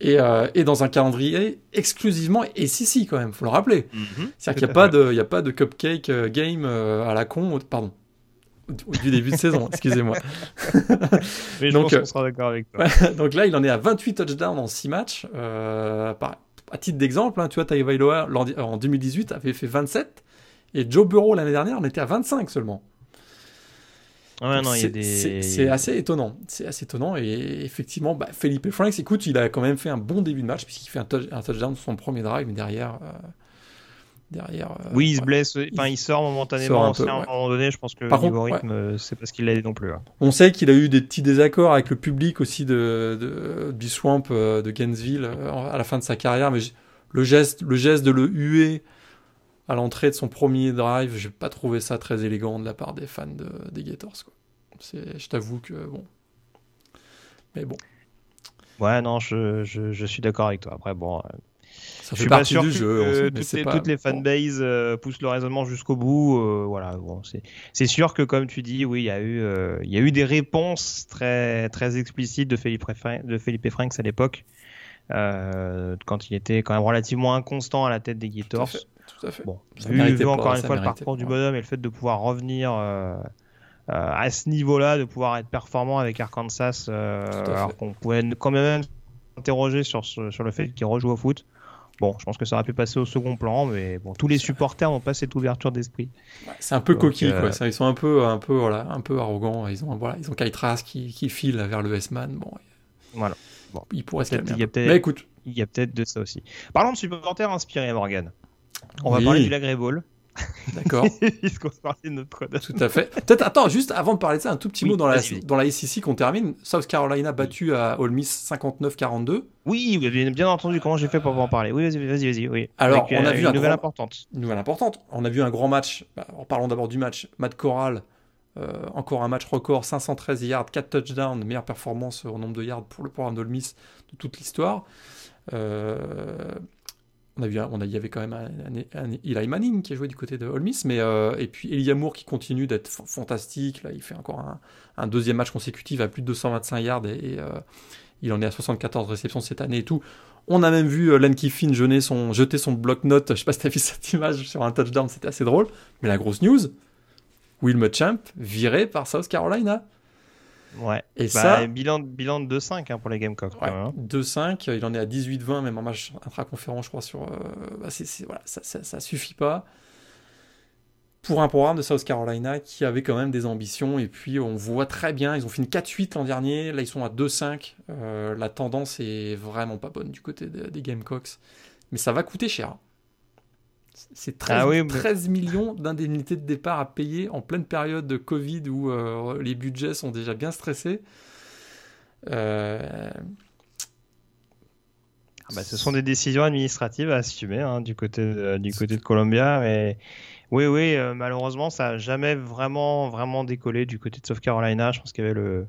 Speaker 2: Et, euh, et dans un calendrier exclusivement SEC quand même, faut le rappeler. C'est-à-dire qu'il n'y a, pas de- il y a pas de cupcake euh, game euh, à la con, pardon, du début de saison, excusez-moi.
Speaker 1: Mais je
Speaker 2: Donc,
Speaker 1: pense
Speaker 2: euh,
Speaker 1: sera d'accord avec toi.
Speaker 2: Donc là, il en est à 28 touchdowns en 6 matchs. Euh, par- à titre d'exemple, hein, tu vois, Tagovailoa en 2018 avait fait 27 et Joe Burrow l'année dernière en était à 25 seulement.
Speaker 1: Ouais,
Speaker 2: Donc
Speaker 1: non, il y a
Speaker 2: c'est-
Speaker 1: des...
Speaker 2: c'est c'est assez étonnant. C'est assez étonnant et effectivement, bah, Felipe Franks, écoute, il a quand même fait un bon début de match puisqu'il fait un, touch- un touchdown sur son premier drive, mais derrière, euh, derrière. euh,
Speaker 1: Oui, il se blesse, enfin il sort momentanément
Speaker 2: sort un
Speaker 1: à un moment donné, je pense que
Speaker 2: Par
Speaker 1: le niveau
Speaker 2: contre,
Speaker 1: rythme, c'est parce qu'il l'a aidé non plus. hein.
Speaker 2: On sait qu'il a eu des petits désaccords avec le public aussi de, de- du Swamp euh, de Gainesville à la fin de sa carrière, mais j- le geste, le geste de le huer à l'entrée de son premier drive, j'ai pas trouvé ça très élégant de la part des fans de, des Gators. Quoi. C'est- Je t'avoue que bon. Mais bon,
Speaker 1: Ouais, non, je, je, je suis d'accord avec toi. Après, bon, euh,
Speaker 2: ça
Speaker 1: je suis pas sûr
Speaker 2: du
Speaker 1: que
Speaker 2: jeu.
Speaker 1: euh,
Speaker 2: sait,
Speaker 1: toutes, les,
Speaker 2: pas-
Speaker 1: toutes les
Speaker 2: bon.
Speaker 1: fanbases euh, poussent le raisonnement jusqu'au bout. euh, voilà, bon, c'est c'est sûr que comme tu dis, oui, il y a eu, il y a eu des réponses très très explicites de Philippe, Fran- de Philippe Franks à l'époque, quand il était quand même relativement inconstant à la tête des
Speaker 2: fait. Tout à fait.
Speaker 1: Bon,
Speaker 2: Ça
Speaker 1: vu,
Speaker 2: méritait
Speaker 1: vu
Speaker 2: pas,
Speaker 1: encore une fois le parcours du bonhomme et le fait de pouvoir revenir euh, euh, à ce niveau-là, de pouvoir être performant avec Arkansas, euh, alors qu'on pouvait quand même s'interroger sur, ce- sur le fait qu'il rejoue au foot. Bon, je pense que ça aurait pu passer au second plan, mais bon, tous les supporters n'ont pas cette ouverture d'esprit.
Speaker 2: Ouais, c'est un peu
Speaker 1: Donc,
Speaker 2: coquille,
Speaker 1: euh,
Speaker 2: quoi. Ça, Ils sont un peu, un peu, voilà, un peu arrogants. Ils ont, voilà, ils ont qui, qui file vers le S-Man. Bon,
Speaker 1: Voilà. Bon.
Speaker 2: il pourrait se calmer.
Speaker 1: y a peut-être- Il y a peut-être de ça aussi. Parlons de supporters inspirés, Morgan. On va parler du Lagré Ball,
Speaker 2: d'accord.
Speaker 1: puisqu'on parlait de notre
Speaker 2: Tout à fait. Peut-être, attends, juste avant de parler de ça, un tout petit
Speaker 1: Oui,
Speaker 2: mot dans la, dans la SEC qu'on termine. South Carolina battu à Ole Miss 59-42.
Speaker 1: Oui, vous avez bien entendu comment j'ai fait pour en parler. Oui, vas-y, vas-y, vas-y. Oui.
Speaker 2: Alors,
Speaker 1: Avec,
Speaker 2: on a
Speaker 1: euh,
Speaker 2: vu
Speaker 1: une
Speaker 2: un
Speaker 1: nouvelle
Speaker 2: grand-
Speaker 1: importante.
Speaker 2: Une nouvelle importante. On a vu un grand match. Bah, en parlant d'abord du match, Matt Corral, euh, encore un match record, 513 yards, 4 touchdowns, meilleure performance au nombre de yards pour le programme d'Ole Miss de toute l'histoire. Euh, on a vu, on il y avait quand même un, Eli Manning qui a joué du côté de Ole mais euh, et puis Elijah Moore qui continue d'être fantastique. Là, il fait encore un, deuxième match consécutif à plus de 225 yards et, euh, il en est à 74 réceptions cette année et tout. On a même vu euh, Len Kiffin jeter son, bloc-notes. Je sais pas si tu as vu cette image sur un touchdown, c'était assez drôle. Mais la grosse news, Will Muschamp viré par South Carolina.
Speaker 1: Ouais.
Speaker 2: Et
Speaker 1: Bah,
Speaker 2: ça,
Speaker 1: bilan, bilan de 2-5 hein, pour les Gamecocks.
Speaker 2: Ouais,
Speaker 1: hein.
Speaker 2: 2-5, il en est à 18-20, même en match intra-conférence, je crois, sur. euh, bah, voilà, ça, ça, ça suffit pas. Pour un programme de South Carolina qui avait quand même des ambitions, et puis on voit très bien, ils ont fini 4-8 l'an dernier, là ils sont à 2-5. euh, la tendance est vraiment pas bonne du côté de- des Gamecocks. Mais ça va coûter cher. C'est 13,
Speaker 1: Ah oui, mais-
Speaker 2: 13 millions d'indemnités de départ à payer en pleine période de Covid où euh, les budgets sont déjà bien stressés. Euh,
Speaker 1: Ah bah, ce sont des décisions administratives à assumer hein, du, côté de, du côté de Columbia. Mais oui, oui, euh, malheureusement, ça n'a jamais vraiment, vraiment décollé du côté de South Carolina. Je pense qu'il y avait le,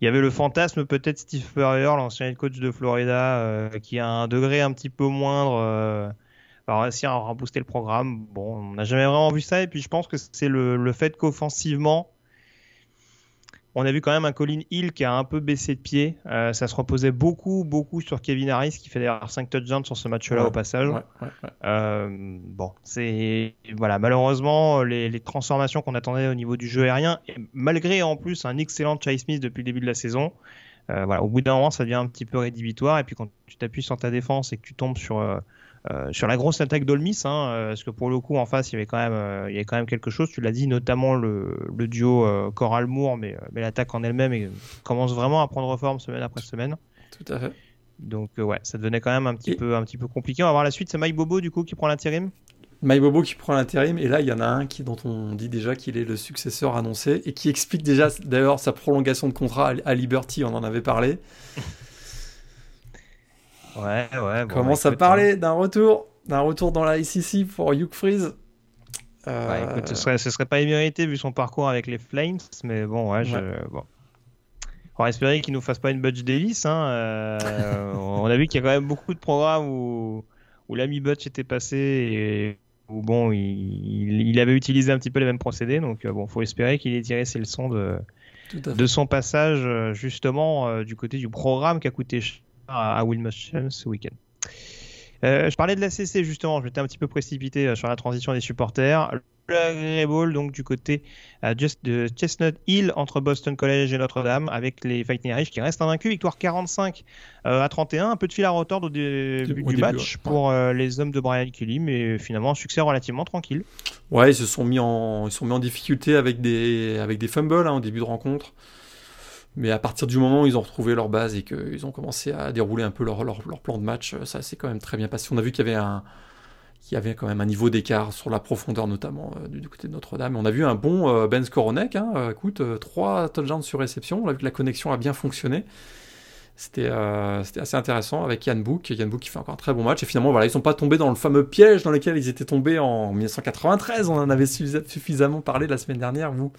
Speaker 1: il y avait le fantasme peut-être Steve Spurrier, l'ancien head coach de Florida, euh, qui a un degré un petit peu moindre. Va réussir à rebooster le programme. Bon, on n'a jamais vraiment vu ça. Et puis je pense que c'est le, le fait qu'offensivement, on a vu quand même un Colin Hill qui a un peu baissé de pied. Euh, ça se reposait beaucoup, beaucoup sur Kevin Harris qui fait d'ailleurs 5 touchdowns sur ce match-là
Speaker 2: Ouais,
Speaker 1: au passage.
Speaker 2: ouais, ouais, ouais.
Speaker 1: Euh, bon, c'est voilà, malheureusement les, les transformations qu'on attendait au niveau du jeu aérien, et malgré en plus un excellent Chase Smith depuis le début de la saison, euh, voilà, au bout d'un moment ça devient un petit peu rédhibitoire. Et puis quand tu t'appuies sur ta défense et que tu tombes sur euh, sur la grosse attaque d'Olmis, hein, euh, parce que pour le coup en face il y avait quand même euh, il y avait quand même quelque chose. Tu l'as dit, notamment le, le duo euh, Coral Moore, mais mais l'attaque en elle-même commence vraiment à prendre forme semaine après semaine.
Speaker 2: Tout à fait.
Speaker 1: Donc ouais, ça devenait quand même un petit
Speaker 2: Et-
Speaker 1: peu un petit peu compliqué. On va voir la suite. C'est Mike Bobo du coup qui prend l'intérim?
Speaker 2: Mike Bobo qui prend l'intérim, et là il y en a un qui, dont on dit déjà qu'il est le successeur annoncé, et qui explique déjà d'ailleurs sa prolongation de contrat à, à Liberty, on en avait parlé.
Speaker 1: Ouais, ouais. bon,
Speaker 2: Commence à
Speaker 1: écoute,
Speaker 2: parler d'un retour, d'un retour dans la SEC pour Hugh Freeze.
Speaker 1: Euh... écoute, ce serait, ce serait pas immérité vu son parcours avec les Flames, mais bon, ouais, je, bon. On va espérer qu'il nous fasse pas une Butch Davis. Hein. Euh, on a vu qu'il y a quand même beaucoup de programmes où, où l'ami Butch était passé et où bon, il, il, avait utilisé un petit peu les mêmes procédés. Donc bon, faut espérer qu'il ait tiré ses leçons de, de son passage justement du côté du programme qui a coûté cher à, à ce week-end. Euh, je parlais de la CC justement, je m'étais un petit peu précipité euh, sur la transition des supporters. Le Ball donc du côté euh, de Chestnut Hill entre Boston College et Notre-Dame avec les Fighting Irish qui restent invaincus, victoire 45 à 31, un peu de fil à retordre au début du match pour les hommes de Brian Kelly, mais finalement un succès relativement tranquille.
Speaker 2: Ouais, ils se sont mis en, ils sont mis en difficulté avec des, avec des fumbles hein, au début de rencontre. Mais à partir du moment où ils ont retrouvé leur base et qu'ils ont commencé à dérouler un peu leur, leur, plan de match, euh, ça s'est quand même très bien passé. On a vu qu'il y avait un, y avait quand même un niveau d'écart sur la profondeur notamment euh, du, côté de Notre-Dame. On a vu un bon euh, Ben Skoronek, hein, écoute, 3 touchdowns sur réception, on a vu que la connexion a bien fonctionné. C'était assez intéressant avec Yann Book. Yann Book qui fait encore un très bon match. Et finalement, voilà, ils ne sont pas tombés dans le fameux piège dans lequel ils étaient tombés en 1993. On en avait suffisamment parlé la semaine dernière, vous,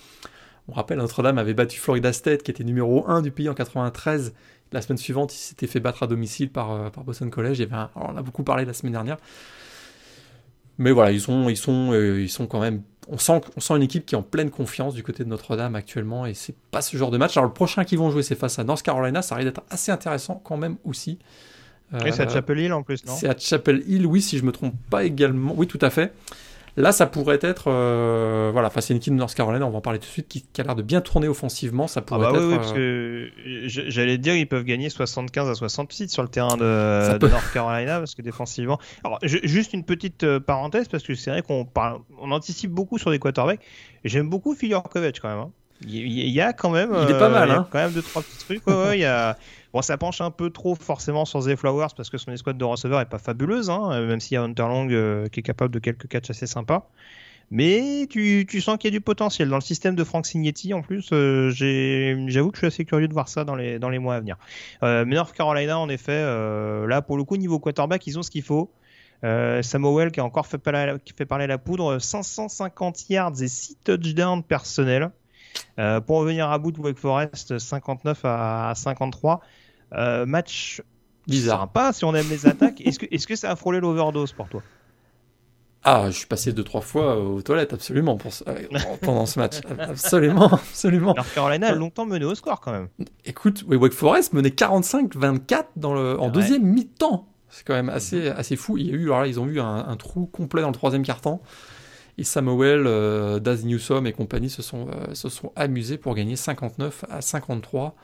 Speaker 2: on rappelle, Notre-Dame avait battu Florida State, qui était numéro 1 du pays en 93. La semaine suivante, il s'était fait battre à domicile par, euh, par Boston College. on en a beaucoup parlé la semaine dernière. Mais voilà, ils sont, ils sont, euh, ils sont quand même. On sent, on sent une équipe qui est en pleine confiance du côté de Notre-Dame actuellement, et c'est pas ce genre de match. Alors le prochain qu'ils vont jouer, c'est face à North Carolina. Ça risque d'être assez intéressant quand même aussi.
Speaker 1: c'est à euh, Chapel Hill en plus, non?
Speaker 2: C'est à Chapel Hill, oui, si je me trompe pas également. Oui, tout à fait. Là, ça pourrait être. Euh, voilà, enfin, c'est une équipe de North Carolina, on va en parler tout de suite, qui, a l'air de bien tourner offensivement. Ça pourrait ah bah
Speaker 1: être. Oui, parce euh, que j'allais dire, ils peuvent gagner 75 à 66 sur le terrain de, North Carolina, parce que défensivement. Alors, juste une petite euh, parenthèse, parce que c'est vrai qu'on parle, on anticipe beaucoup sur les quarterbacks. J'aime beaucoup Kovac quand même. Hein. Il y a quand même.
Speaker 2: Il est pas mal, hein.
Speaker 1: Quand même deux trois petits trucs. il y a. Bon, ça penche un peu trop forcément sur Zay Flowers parce que son escouade de receveurs est pas fabuleuse, hein, euh, même s'il y a Hunter Long euh, qui est capable de quelques catchs assez sympas. Mais tu, sens qu'il y a du potentiel dans le système de Frank Signetti. En plus, euh, j'avoue que je suis assez curieux de voir ça dans les, mois à venir. North Carolina, en effet, là pour le coup niveau quarterback, ils ont ce qu'il faut. Samuel qui a encore fait fait parler la poudre, 550 yards et 6 touchdowns personnels. Pour revenir à bout de Wake Forest, 59 à 53. Euh, match bizarre. Pas si on aime les attaques. Est-ce que, est-ce que ça a frôlé l'overdose pour toi?
Speaker 2: Ah, je suis passé deux trois fois aux toilettes absolument pour euh, pendant ce match, absolument, absolument.
Speaker 1: Alors Carolina a longtemps mené au score quand même.
Speaker 2: Écoute, Wake Forest menait 45-24 dans le en deuxième mi-temps. C'est quand même assez assez fou. Il y a eu, alors là, ils ont eu un, trou complet dans le troisième quart-temps. Et Samuel, euh, Daz Newsom et compagnie se sont sont amusés pour gagner 59 à 53.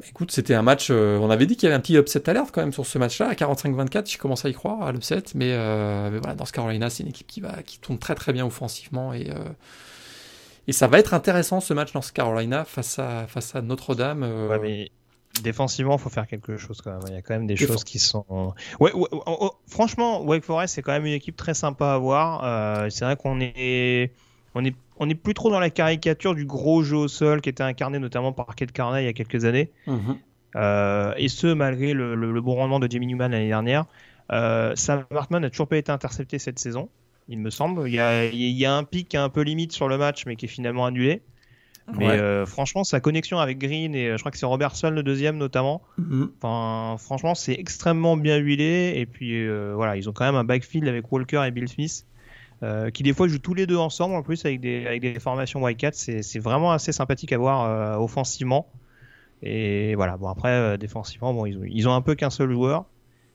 Speaker 2: Bah, écoute, c'était un match. Euh, on avait dit qu'il y avait un petit upset alert quand même sur ce match-là. À 45-24, je commence à y croire à l'upset. Mais, euh, mais, voilà, dans ce Carolina, c'est une équipe qui, va, qui tourne très très bien offensivement. Et, euh, ça va être intéressant ce match ce Carolina face à, Notre-Dame.
Speaker 1: Défensivement, il faut faire quelque chose quand même. Il y a quand même des choses qui sont. Ouais, ouais, franchement, Wake Forest, c'est quand même une équipe très sympa à voir. c'est vrai qu'on est. On est on n'est plus trop dans la caricature du gros jeu au sol qui était incarné notamment par Kate Carney il y a quelques années. Mhm. Euh, et ce, malgré le, bon rendement de Jamie Newman l'année dernière. Euh, Sam Hartman n'a toujours pas été intercepté cette saison, il me semble. Il y, a, un pic un peu limite sur le match, mais qui est finalement annulé. Mais euh, franchement, sa connexion avec Green et je crois que c'est Robertson le deuxième notamment. Mhm. Enfin, franchement, c'est extrêmement bien huilé. Et puis voilà, ils ont quand même un backfield avec Walker et Bill Smith euh, qui des fois jouent tous les deux ensemble en plus avec des, avec des formations Wildcat. C'est vraiment assez sympathique à voir euh, offensivement. Et voilà, bon après, euh, défensivement, bon, ils, ont, ils ont un peu qu'un seul joueur.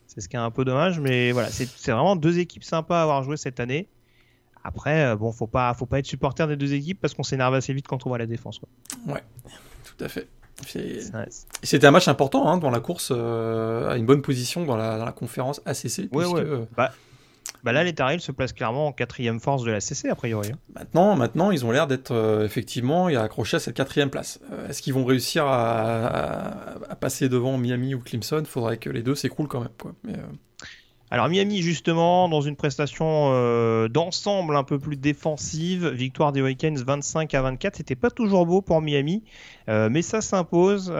Speaker 1: C'est ce qui est un peu dommage, mais voilà, c'est vraiment deux équipes sympas à avoir joué cette année. Après, bon, faut pas, faut pas être supporter des deux équipes parce qu'on s'énerve assez vite quand on voit la défense. Quoi.
Speaker 2: Ouais, tout à fait. C'était un match important hein, dans la course à une bonne position dans la, dans la conférence ACC.
Speaker 1: Ouais, ouais. Bah, bah là, les Tar se placent clairement en quatrième force de la CC, a priori. Hein.
Speaker 2: Maintenant, maintenant ils ont l'air d'être euh, effectivement accrochés à cette quatrième place. Euh, est-ce qu'ils vont réussir à, passer devant Miami ou Clemson? Faudrait que les deux s'écroulent quand même. Quoi. Mais, euh,
Speaker 1: Alors Miami, justement, dans une prestation d'ensemble un peu plus défensive, victoire des Hurricanes 25 à 24, c'était pas toujours beau pour Miami, mais ça s'impose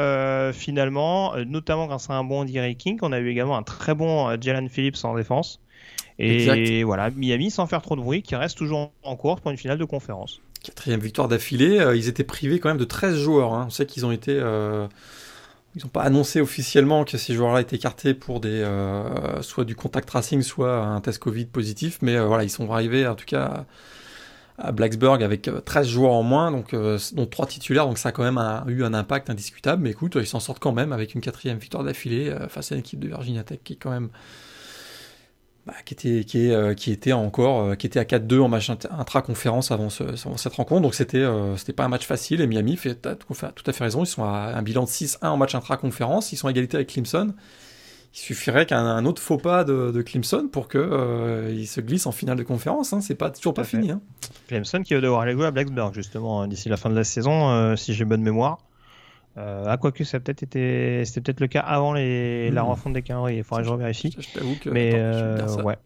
Speaker 1: finalement, notamment grâce à un bon Andy King. On a eu également un très bon Jalen Phillips en défense. Et voilà, Miami sans faire trop de bruit, qui reste toujours en course pour une finale de conférence.
Speaker 2: Quatrième victoire d'affilée. Euh, ils étaient privés quand même de 13 joueurs. Hein. On sait qu'ils ont été. Euh, ils n'ont pas annoncé officiellement que ces joueurs-là étaient écartés pour des euh, soit du contact tracing, soit un test Covid positif. Mais voilà, ils sont arrivés en tout cas à Blacksburg avec 13 joueurs en moins, donc dont 3 titulaires. Donc ça a quand même eu un impact indiscutable. Mais écoute, ils s'en sortent quand même avec une quatrième victoire d'affilée face à une équipe de Virginia Tech qui est quand même bah, qui était qui, est, euh, qui était encore euh, qui était à 4-2 en match intra-conférence avant, ce, avant, cette rencontre. Donc c'était euh, c'était pas un match facile et Miami fait tout, à fait raison. Ils sont à un bilan de 6-1 en match intra-conférence. Ils sont à égalité avec Clemson. Il suffirait qu'un autre faux pas de, de Clemson pour que il se glisse en finale de conférence hein. c'est pas toujours pas fini hein.
Speaker 1: Clemson qui va devoir aller jouer à Blacksburg justement hein, d'ici la fin de la saison si j'ai bonne mémoire euh, ah, quoique ça peut-être été, c'était peut-être le cas avant les, la hmm. refonte des calendriers. Il faudrait que je revérifie.
Speaker 2: Je, t'avoue que.
Speaker 1: Mais euh, ouais.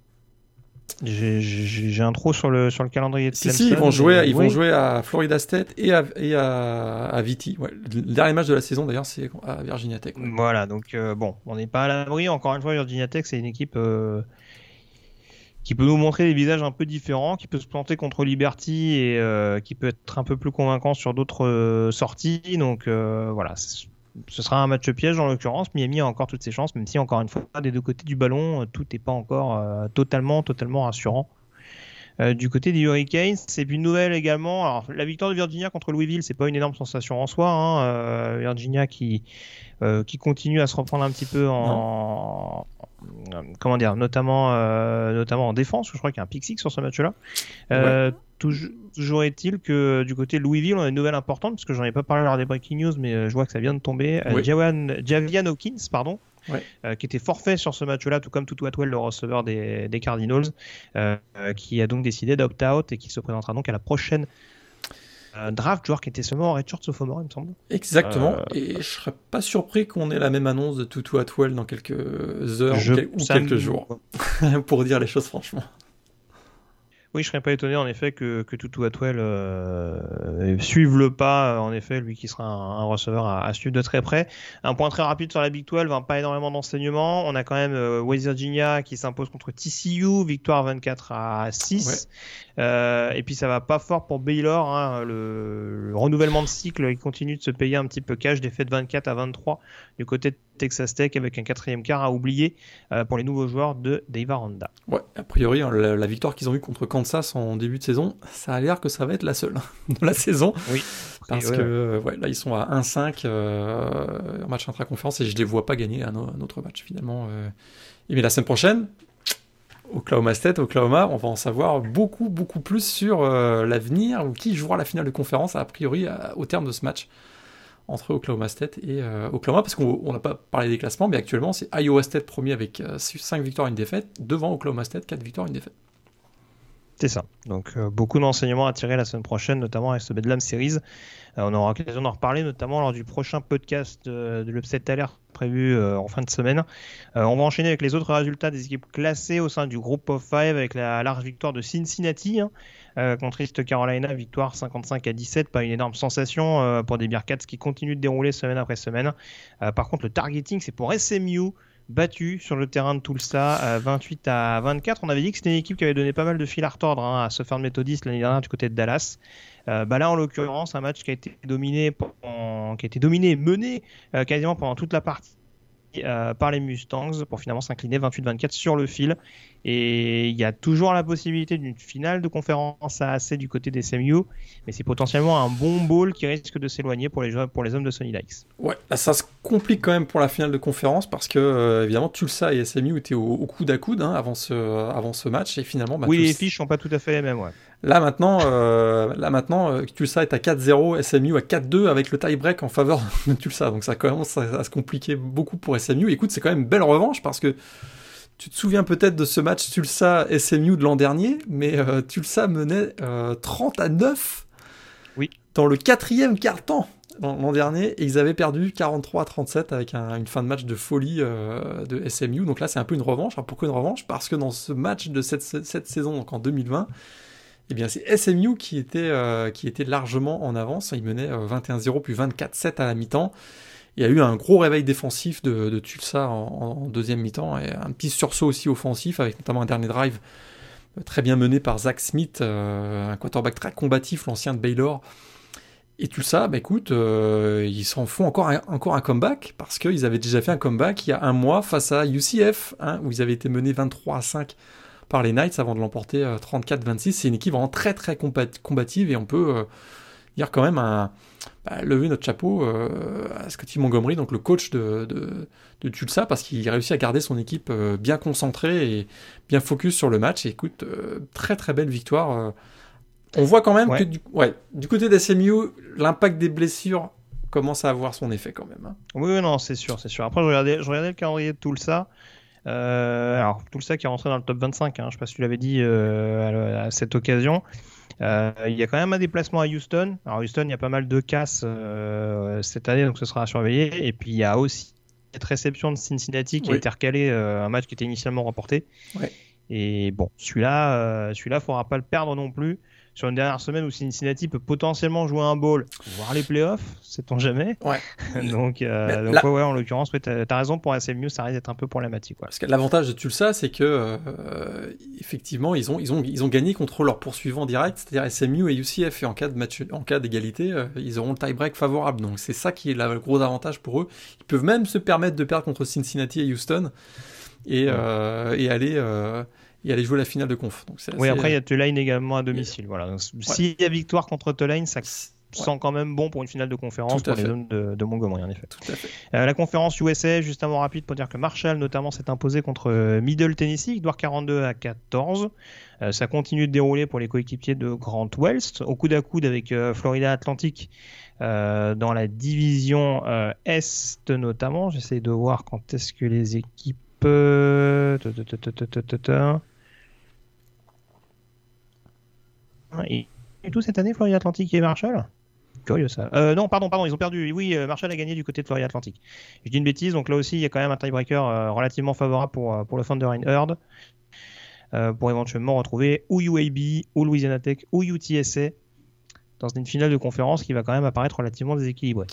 Speaker 1: J'ai un trou sur le, sur le calendrier de
Speaker 2: Si, si, ils vont jouer, ils vont jouer à Florida State et à, et à, à Viti. Ouais. Le dernier match de la saison, d'ailleurs, c'est à Virginia Tech.
Speaker 1: Voilà, donc euh, bon, on n'est pas à l'abri. Encore une fois, Virginia Tech, c'est une équipe euh, qui peut nous montrer des visages un peu différents, qui peut se planter contre Liberty et euh, qui peut être un peu plus convaincant sur d'autres euh, sorties. Donc euh, voilà, ce sera un match piège en l'occurrence. Miami a encore toutes ses chances, même si encore une fois, des deux côtés du ballon, tout n'est pas encore totalement, totalement rassurant. Du côté des Hurricanes, c'est une nouvelle également. Alors, la victoire de Virginia contre Louisville, c'est pas une énorme sensation en soi. Hein. Virginia qui qui continue à se reprendre un petit peu en, comment dire, notamment, euh, notamment en défense, je crois qu'il y a un pick six sur ce match-là. Euh, toujours, est-il que du côté de Louisville, on a une nouvelle importante, parce que j'en ai pas parlé lors des breaking news, mais euh, je vois que ça vient de tomber. Javian, Hawkins, pardon, qui était forfait sur ce match-là, tout comme Tutu Atwell, le receveur des, des Cardinals, qui a donc décidé d'opt-out et qui se présentera donc à la prochaine draft, joueur qui était seulement en redshirt sophomore, il me semble.
Speaker 2: Exactement. Euh, et je serais pas surpris qu'on ait la même annonce de Tutu Atwell dans quelques heures ou, quelques jours, pour dire les choses franchement.
Speaker 1: Oui, je serais pas étonné en effet que, que Tutu Atwell euh, suive le pas, euh, en effet, lui qui sera un, receveur à, suivre de très près. Un point très rapide sur la Big 12, hein, pas énormément d'enseignements. On a quand même euh, West Virginia qui s'impose contre TCU, victoire 24 à 6. Euh, et puis ça va pas fort pour Baylor, hein, le, renouvellement de cycle, il continue de se payer un petit peu cash, défaite 24 à 23 du côté de Texas Tech avec un quatrième quart à oublier euh, pour les nouveaux joueurs de Dave Aranda.
Speaker 2: Ouais, a priori, hein, la, victoire qu'ils ont eue contre Kansas en début de saison, ça a l'air que ça va être la seule de la saison.
Speaker 1: Oui.
Speaker 2: Parce que ouais, là, ils sont à 1-5 euh, en match intra-conférence et je les vois pas gagner un, autre match finalement. Et mais la semaine prochaine, Oklahoma State, Oklahoma, on va en savoir beaucoup, beaucoup plus sur euh, l'avenir ou qui jouera la finale de conférence, a priori, au terme de ce match entre Oklahoma State et euh, Oklahoma, parce qu'on n'a pas parlé des classements, mais actuellement, c'est Iowa State premier avec 5 euh, victoires et une défaite, devant Oklahoma State, 4 victoires et une défaite.
Speaker 1: C'est ça. Donc beaucoup d'enseignements à tirer la semaine prochaine, notamment avec ce Bedlam Series. on aura l'occasion d'en reparler, notamment lors du prochain podcast de l'Upset Alert prévu euh, en fin de semaine. Euh, on va enchaîner avec les autres résultats des équipes classées au sein du groupe of 5 avec la large victoire de Cincinnati hein, euh, contre East Carolina, victoire 55 à 17, pas une énorme sensation pour des Bearcats qui continuent de dérouler semaine après semaine. par contre, le targeting, c'est pour SMU battu sur le terrain de Tulsa 28 à 24. On avait dit que c'était une équipe qui avait donné pas mal de fil à retordre hein, à Southern Methodist l'année dernière du côté de Dallas. bah là, en l'occurrence, un match qui a été dominé, qui a été dominé, mené quasiment pendant toute la partie euh, par les Mustangs pour finalement s'incliner 28-24 sur le fil. Et il y a toujours la possibilité d'une finale de conférence à AC du côté des SMU, mais c'est potentiellement un bon ball qui risque de s'éloigner pour les, pour les hommes de Sony Likes.
Speaker 2: Ouais, ça se complique quand même pour la finale de conférence parce que euh, évidemment Tulsa et SMU étaient au, coude à coude hein, avant, ce, avant ce match et finalement.
Speaker 1: Bah, oui, les fiches sont pas tout à fait les mêmes. Ouais.
Speaker 2: Là maintenant, euh, là maintenant, euh, Tulsa est à 4-0, SMU à 4-2 avec le tie-break en faveur de Tulsa. Donc ça commence à, se compliquer beaucoup pour SMU. Écoute, c'est quand même une belle revanche parce que tu te souviens peut-être de ce match Tulsa-SMU de l'an dernier, mais euh, Tulsa menait 30 à 9
Speaker 1: oui.
Speaker 2: dans le quatrième quart-temps l'an dernier et ils avaient perdu 43 à 37 avec une fin de match de folie de SMU. Donc là, c'est un peu une revanche. Alors pourquoi une revanche? Parce que dans ce match de cette, cette saison, donc en 2020, eh bien, c'est SMU qui était, euh, qui était largement en avance. Il menait 21-0 euh, puis 24-7 à la mi-temps. Il y a eu un gros réveil défensif de, Tulsa en, deuxième mi-temps et un petit sursaut aussi offensif avec notamment un dernier drive très bien mené par Zach Smith, un quarterback très combatif, l'ancien de Baylor. Et Tulsa, bah écoute, ils s'en font encore un, comeback parce qu'ils avaient déjà fait un comeback il y a un mois face à UCF, hein, où ils avaient été menés 23 à 5 par les Knights avant de l'emporter 34-26. C'est une équipe vraiment très très combative et on peut dire quand même un, bah, lever notre chapeau euh, à Scotty Montgomery, donc le coach de, de, Tulsa, parce qu'il réussit à garder son équipe euh, bien concentrée et bien focus sur le match. Et écoute, euh, très très belle victoire. On voit quand même que du, ouais, du côté d'SMU, l'impact des blessures commence à avoir son effet quand même. Hein.
Speaker 1: Oui, non, c'est sûr, c'est sûr. Après, je regardais, je regardais le calendrier de Tulsa. Alors, Tulsa qui est rentré dans le top 25, hein, je ne sais pas si tu l'avais dit à, cette occasion. Euh, il y a quand même un déplacement à Houston. Alors Houston, il y a pas mal de casses euh, cette année, donc ce sera à surveiller. Et puis il y a aussi cette réception de Cincinnati qui a été recalée, euh, un match qui était initialement remporté. Et bon, celui-là, celui-là, faudra pas le perdre non plus sur une dernière semaine où Cincinnati peut potentiellement jouer un bowl, voir les playoffs, sait-on jamais. Ouais. donc, euh, donc ouais, en l'occurrence, ouais, t'as as raison pour SMU, ça risque d'être un peu problématique.
Speaker 2: Parce que l'avantage de Tulsa, c'est que euh, effectivement, ils ont, ils, ont, ils ont gagné contre leurs poursuivants directs, c'est-à-dire SMU et UCF. Et en cas de match, en cas d'égalité, euh, ils auront le tie-break favorable. Donc c'est ça qui est le gros avantage pour eux. Ils peuvent même se permettre de perdre contre Cincinnati et Houston et, et aller et aller jouer la finale de conf.
Speaker 1: Donc oui, après, il y a Tulane également à domicile. Voilà. S'il y a victoire contre Tulane, ça sent quand même bon pour une finale de conférence pour les zones de, Montgomery, en effet. Tout à fait. Euh, la conférence USA, juste avant rapide pour dire que Marshall, notamment, s'est imposé contre euh, Middle Tennessee, victoire 42 à 14. Euh, ça continue de dérouler pour les coéquipiers de Grant Wells, au coude à coude avec Florida Atlantic. dans la division Est notamment, j'essaie de voir quand est-ce que les équipes et, tout cette année, Florida Atlantique et Marshall? Curieux ça. Euh, non, pardon, pardon, ils ont perdu. Oui, euh, Marshall a gagné du côté de Florida Atlantique. Je dis une bêtise, donc là aussi, il y a quand même un tiebreaker euh, relativement favorable pour, pour le Thunder in Heard. pour éventuellement retrouver ou UAB, ou Louisiana Tech, ou UTSA dans une finale de conférence qui va quand même apparaître relativement déséquilibrée.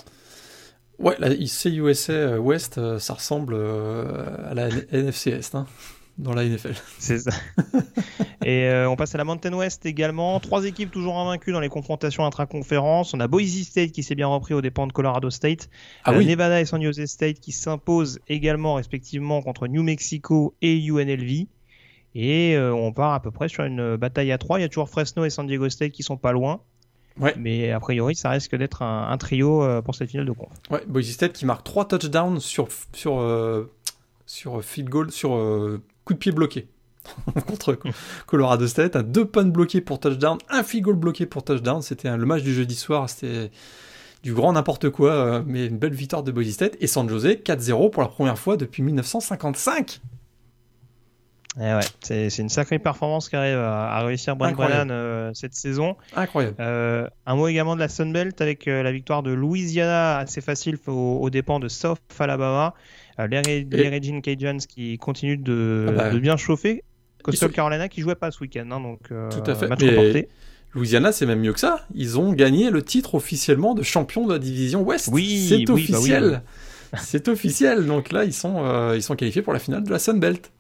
Speaker 2: Ouais, la USA West, ça ressemble à la NFC Est. Hein dans la NFL.
Speaker 1: C'est ça. et euh, on passe à la Mountain West également. Trois équipes toujours invaincues dans les confrontations intra-conférences. On a Boise State qui s'est bien repris aux dépens de Colorado State. Ah euh, Nevada et San Jose State qui s'imposent également respectivement contre New Mexico et UNLV. Et euh, on part à peu près sur une bataille à trois. Il y a toujours Fresno et San Diego State qui sont pas loin. Ouais. Mais a priori, ça risque d'être un, trio pour cette finale de conf.
Speaker 2: Ouais, Boise State qui marque trois touchdowns sur, sur, sur field goal, sur coup de pied bloqué contre Colorado State, un deux punts bloqués pour touchdown, un field goal bloqué pour touchdown. C'était le match du jeudi soir, c'était du grand n'importe quoi, euh, mais une belle victoire de Boise State. Et San Jose, 4-0 pour la première fois depuis 1955.
Speaker 1: Eh ouais, c'est une sacrée performance qui arrive à, réussir Brian Brennan euh, cette saison.
Speaker 2: Incroyable.
Speaker 1: Euh, un mot également de la Sunbelt avec la victoire de Louisiana assez facile aux dépens de South Alabama. Euh, les, les Regine Cajuns qui continuent de, ah bah, de bien chauffer. Coastal Carolina qui jouait pas ce week-end, hein, donc euh,
Speaker 2: Tout à fait. match remporté. Louisiana, c'est même mieux que ça. Ils ont gagné le titre officiellement de champion de la division Ouest. Oui, c'est oui, bah officiel. C'est officiel. Donc là, ils sont, euh, ils sont qualifiés pour la finale de la Sun Belt.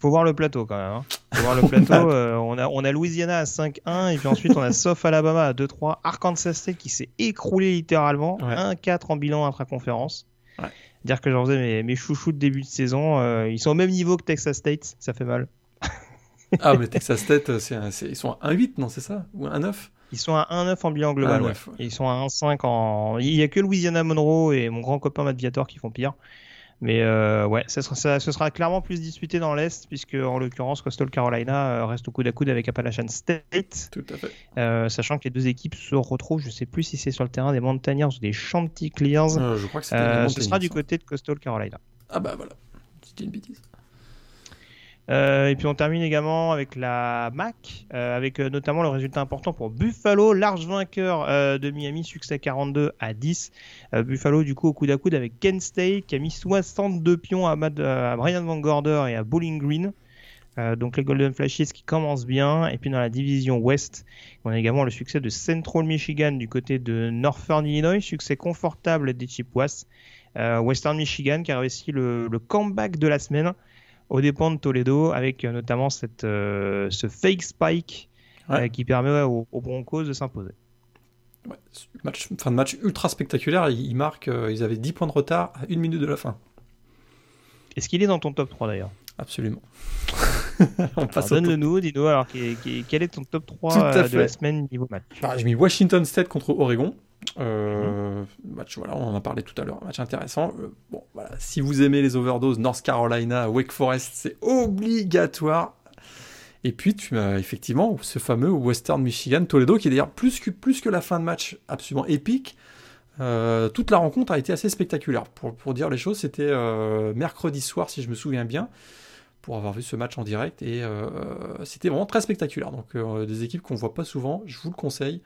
Speaker 1: Faut voir le plateau quand même. Hein. Faut voir le plateau. euh, on, a, on a Louisiana à 5-1 et puis ensuite on a South Alabama à 2-3. Arkansas State qui s'est écroulé littéralement. 1-4 en bilan intra-conférence. Ouais dire que j'en faisais mes, mes, chouchous de début de saison. Euh, ils sont au même niveau que Texas State, ça fait mal.
Speaker 2: ah, mais Texas State, euh, c'est ils sont à 1-8, non, c'est ça? Ou 1-9
Speaker 1: Ils sont à 1-9 en bilan global. ouais. Ils sont à 1-5 en. Il n'y a que Louisiana Monroe et mon grand copain Matt Viator qui font pire. Mais euh, ouais, ça sera, ce sera clairement plus disputé dans l'Est, puisque en l'occurrence, Coastal Carolina euh, reste au coude à coude avec Appalachian State.
Speaker 2: Tout à fait.
Speaker 1: Euh, sachant que les deux équipes se retrouvent, je sais plus si c'est sur le terrain des Mountaineers ou des Chanticleers.
Speaker 2: je crois que Ce
Speaker 1: sera du côté de Coastal Carolina.
Speaker 2: Ah bah voilà, c'était une bêtise.
Speaker 1: Euh, et puis on termine également avec la MAC, euh, avec euh, notamment le résultat important pour Buffalo, large vainqueur de Miami, succès 42 à 10. Buffalo du coup au coude à coude avec Kent State qui a mis 62 pions à, Brian Van Gorder et à Bowling Green. donc les Golden Flashes qui commencent bien. Et puis dans la division Ouest, on a également le succès de Central Michigan du côté de Northern Illinois, succès confortable des Chippewas. Western Michigan qui a réussi le, comeback de la semaine au dépens de Toledo avec notamment cette, ce fake spike qui permet aux, Broncos de s'imposer.
Speaker 2: match, fin de match ultra spectaculaire. Ils, marquent, ils avaient 10 points de retard à une minute de la fin.
Speaker 1: Est-ce qu'il est dans ton top 3 d'ailleurs?
Speaker 2: Absolument.
Speaker 1: On passe Donne-le nous, Dino. Alors, quel est ton top 3 euh, de la semaine niveau match?
Speaker 2: Bah, J'ai mis Washington State contre Oregon. Euh, match, voilà, on en a parlé tout à l'heure, match intéressant. Euh, bon, voilà, si vous aimez les overdoses, North Carolina, Wake Forest, c'est obligatoire. Et puis, effectivement ce fameux Western Michigan Toledo, qui est d'ailleurs plus que, plus que la fin de match absolument épique. toute la rencontre a été assez spectaculaire. Pour, pour dire les choses, c'était mercredi soir, si je me souviens bien pour avoir vu ce match en direct et euh, c'était vraiment très spectaculaire. Donc euh, des équipes qu'on voit pas souvent, je vous le conseille.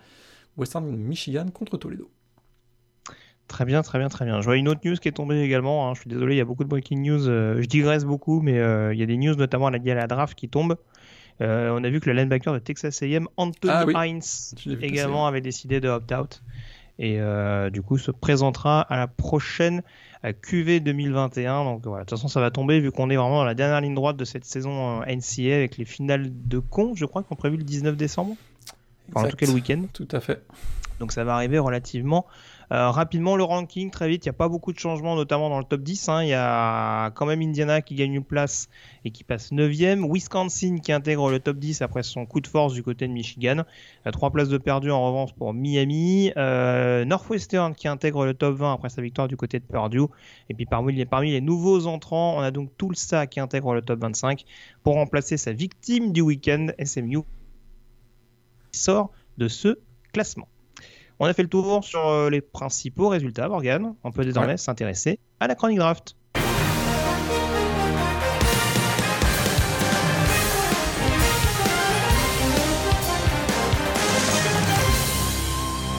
Speaker 2: Western Michigan contre Toledo.
Speaker 1: Très bien, très bien, très bien. Je vois une autre news qui est tombée également. Hein. Je suis désolé, il y a beaucoup de breaking news. Euh, je digresse beaucoup, mais il y a des news notamment à la, à la draft qui tombent. on a vu que le linebacker de Texas A&M, Anthony ah Hines, également avait décidé de opt-out et du coup se présentera à la prochaine QV 2021. Donc voilà, de toute façon, ça va tomber vu qu'on est vraiment dans la dernière ligne droite de cette saison euh, NCA avec les finales de con, je crois, qu'on prévu le 19 décembre. En tout cas, le week-end.
Speaker 2: Tout à fait.
Speaker 1: Donc ça va arriver relativement euh, rapidement, le ranking, très vite, il n'y a pas beaucoup de changements, notamment dans le top 10. Hein. Il y a quand même Indiana qui gagne une place et qui passe 9ème. Wisconsin qui intègre le top 10 après son coup de force du côté de Michigan. Euh, trois places de perdu en revanche pour Miami. Euh, Northwestern qui intègre le top 20 après sa victoire du côté de Purdue. Et puis parmi les, parmi les nouveaux entrants, on a donc Tulsa qui intègre le top 25 pour remplacer sa victime du week-end, SMU, sort de ce classement. On a fait le tour sur euh, les principaux résultats, Morgan. On peut désormais s'intéresser à la chronique draft.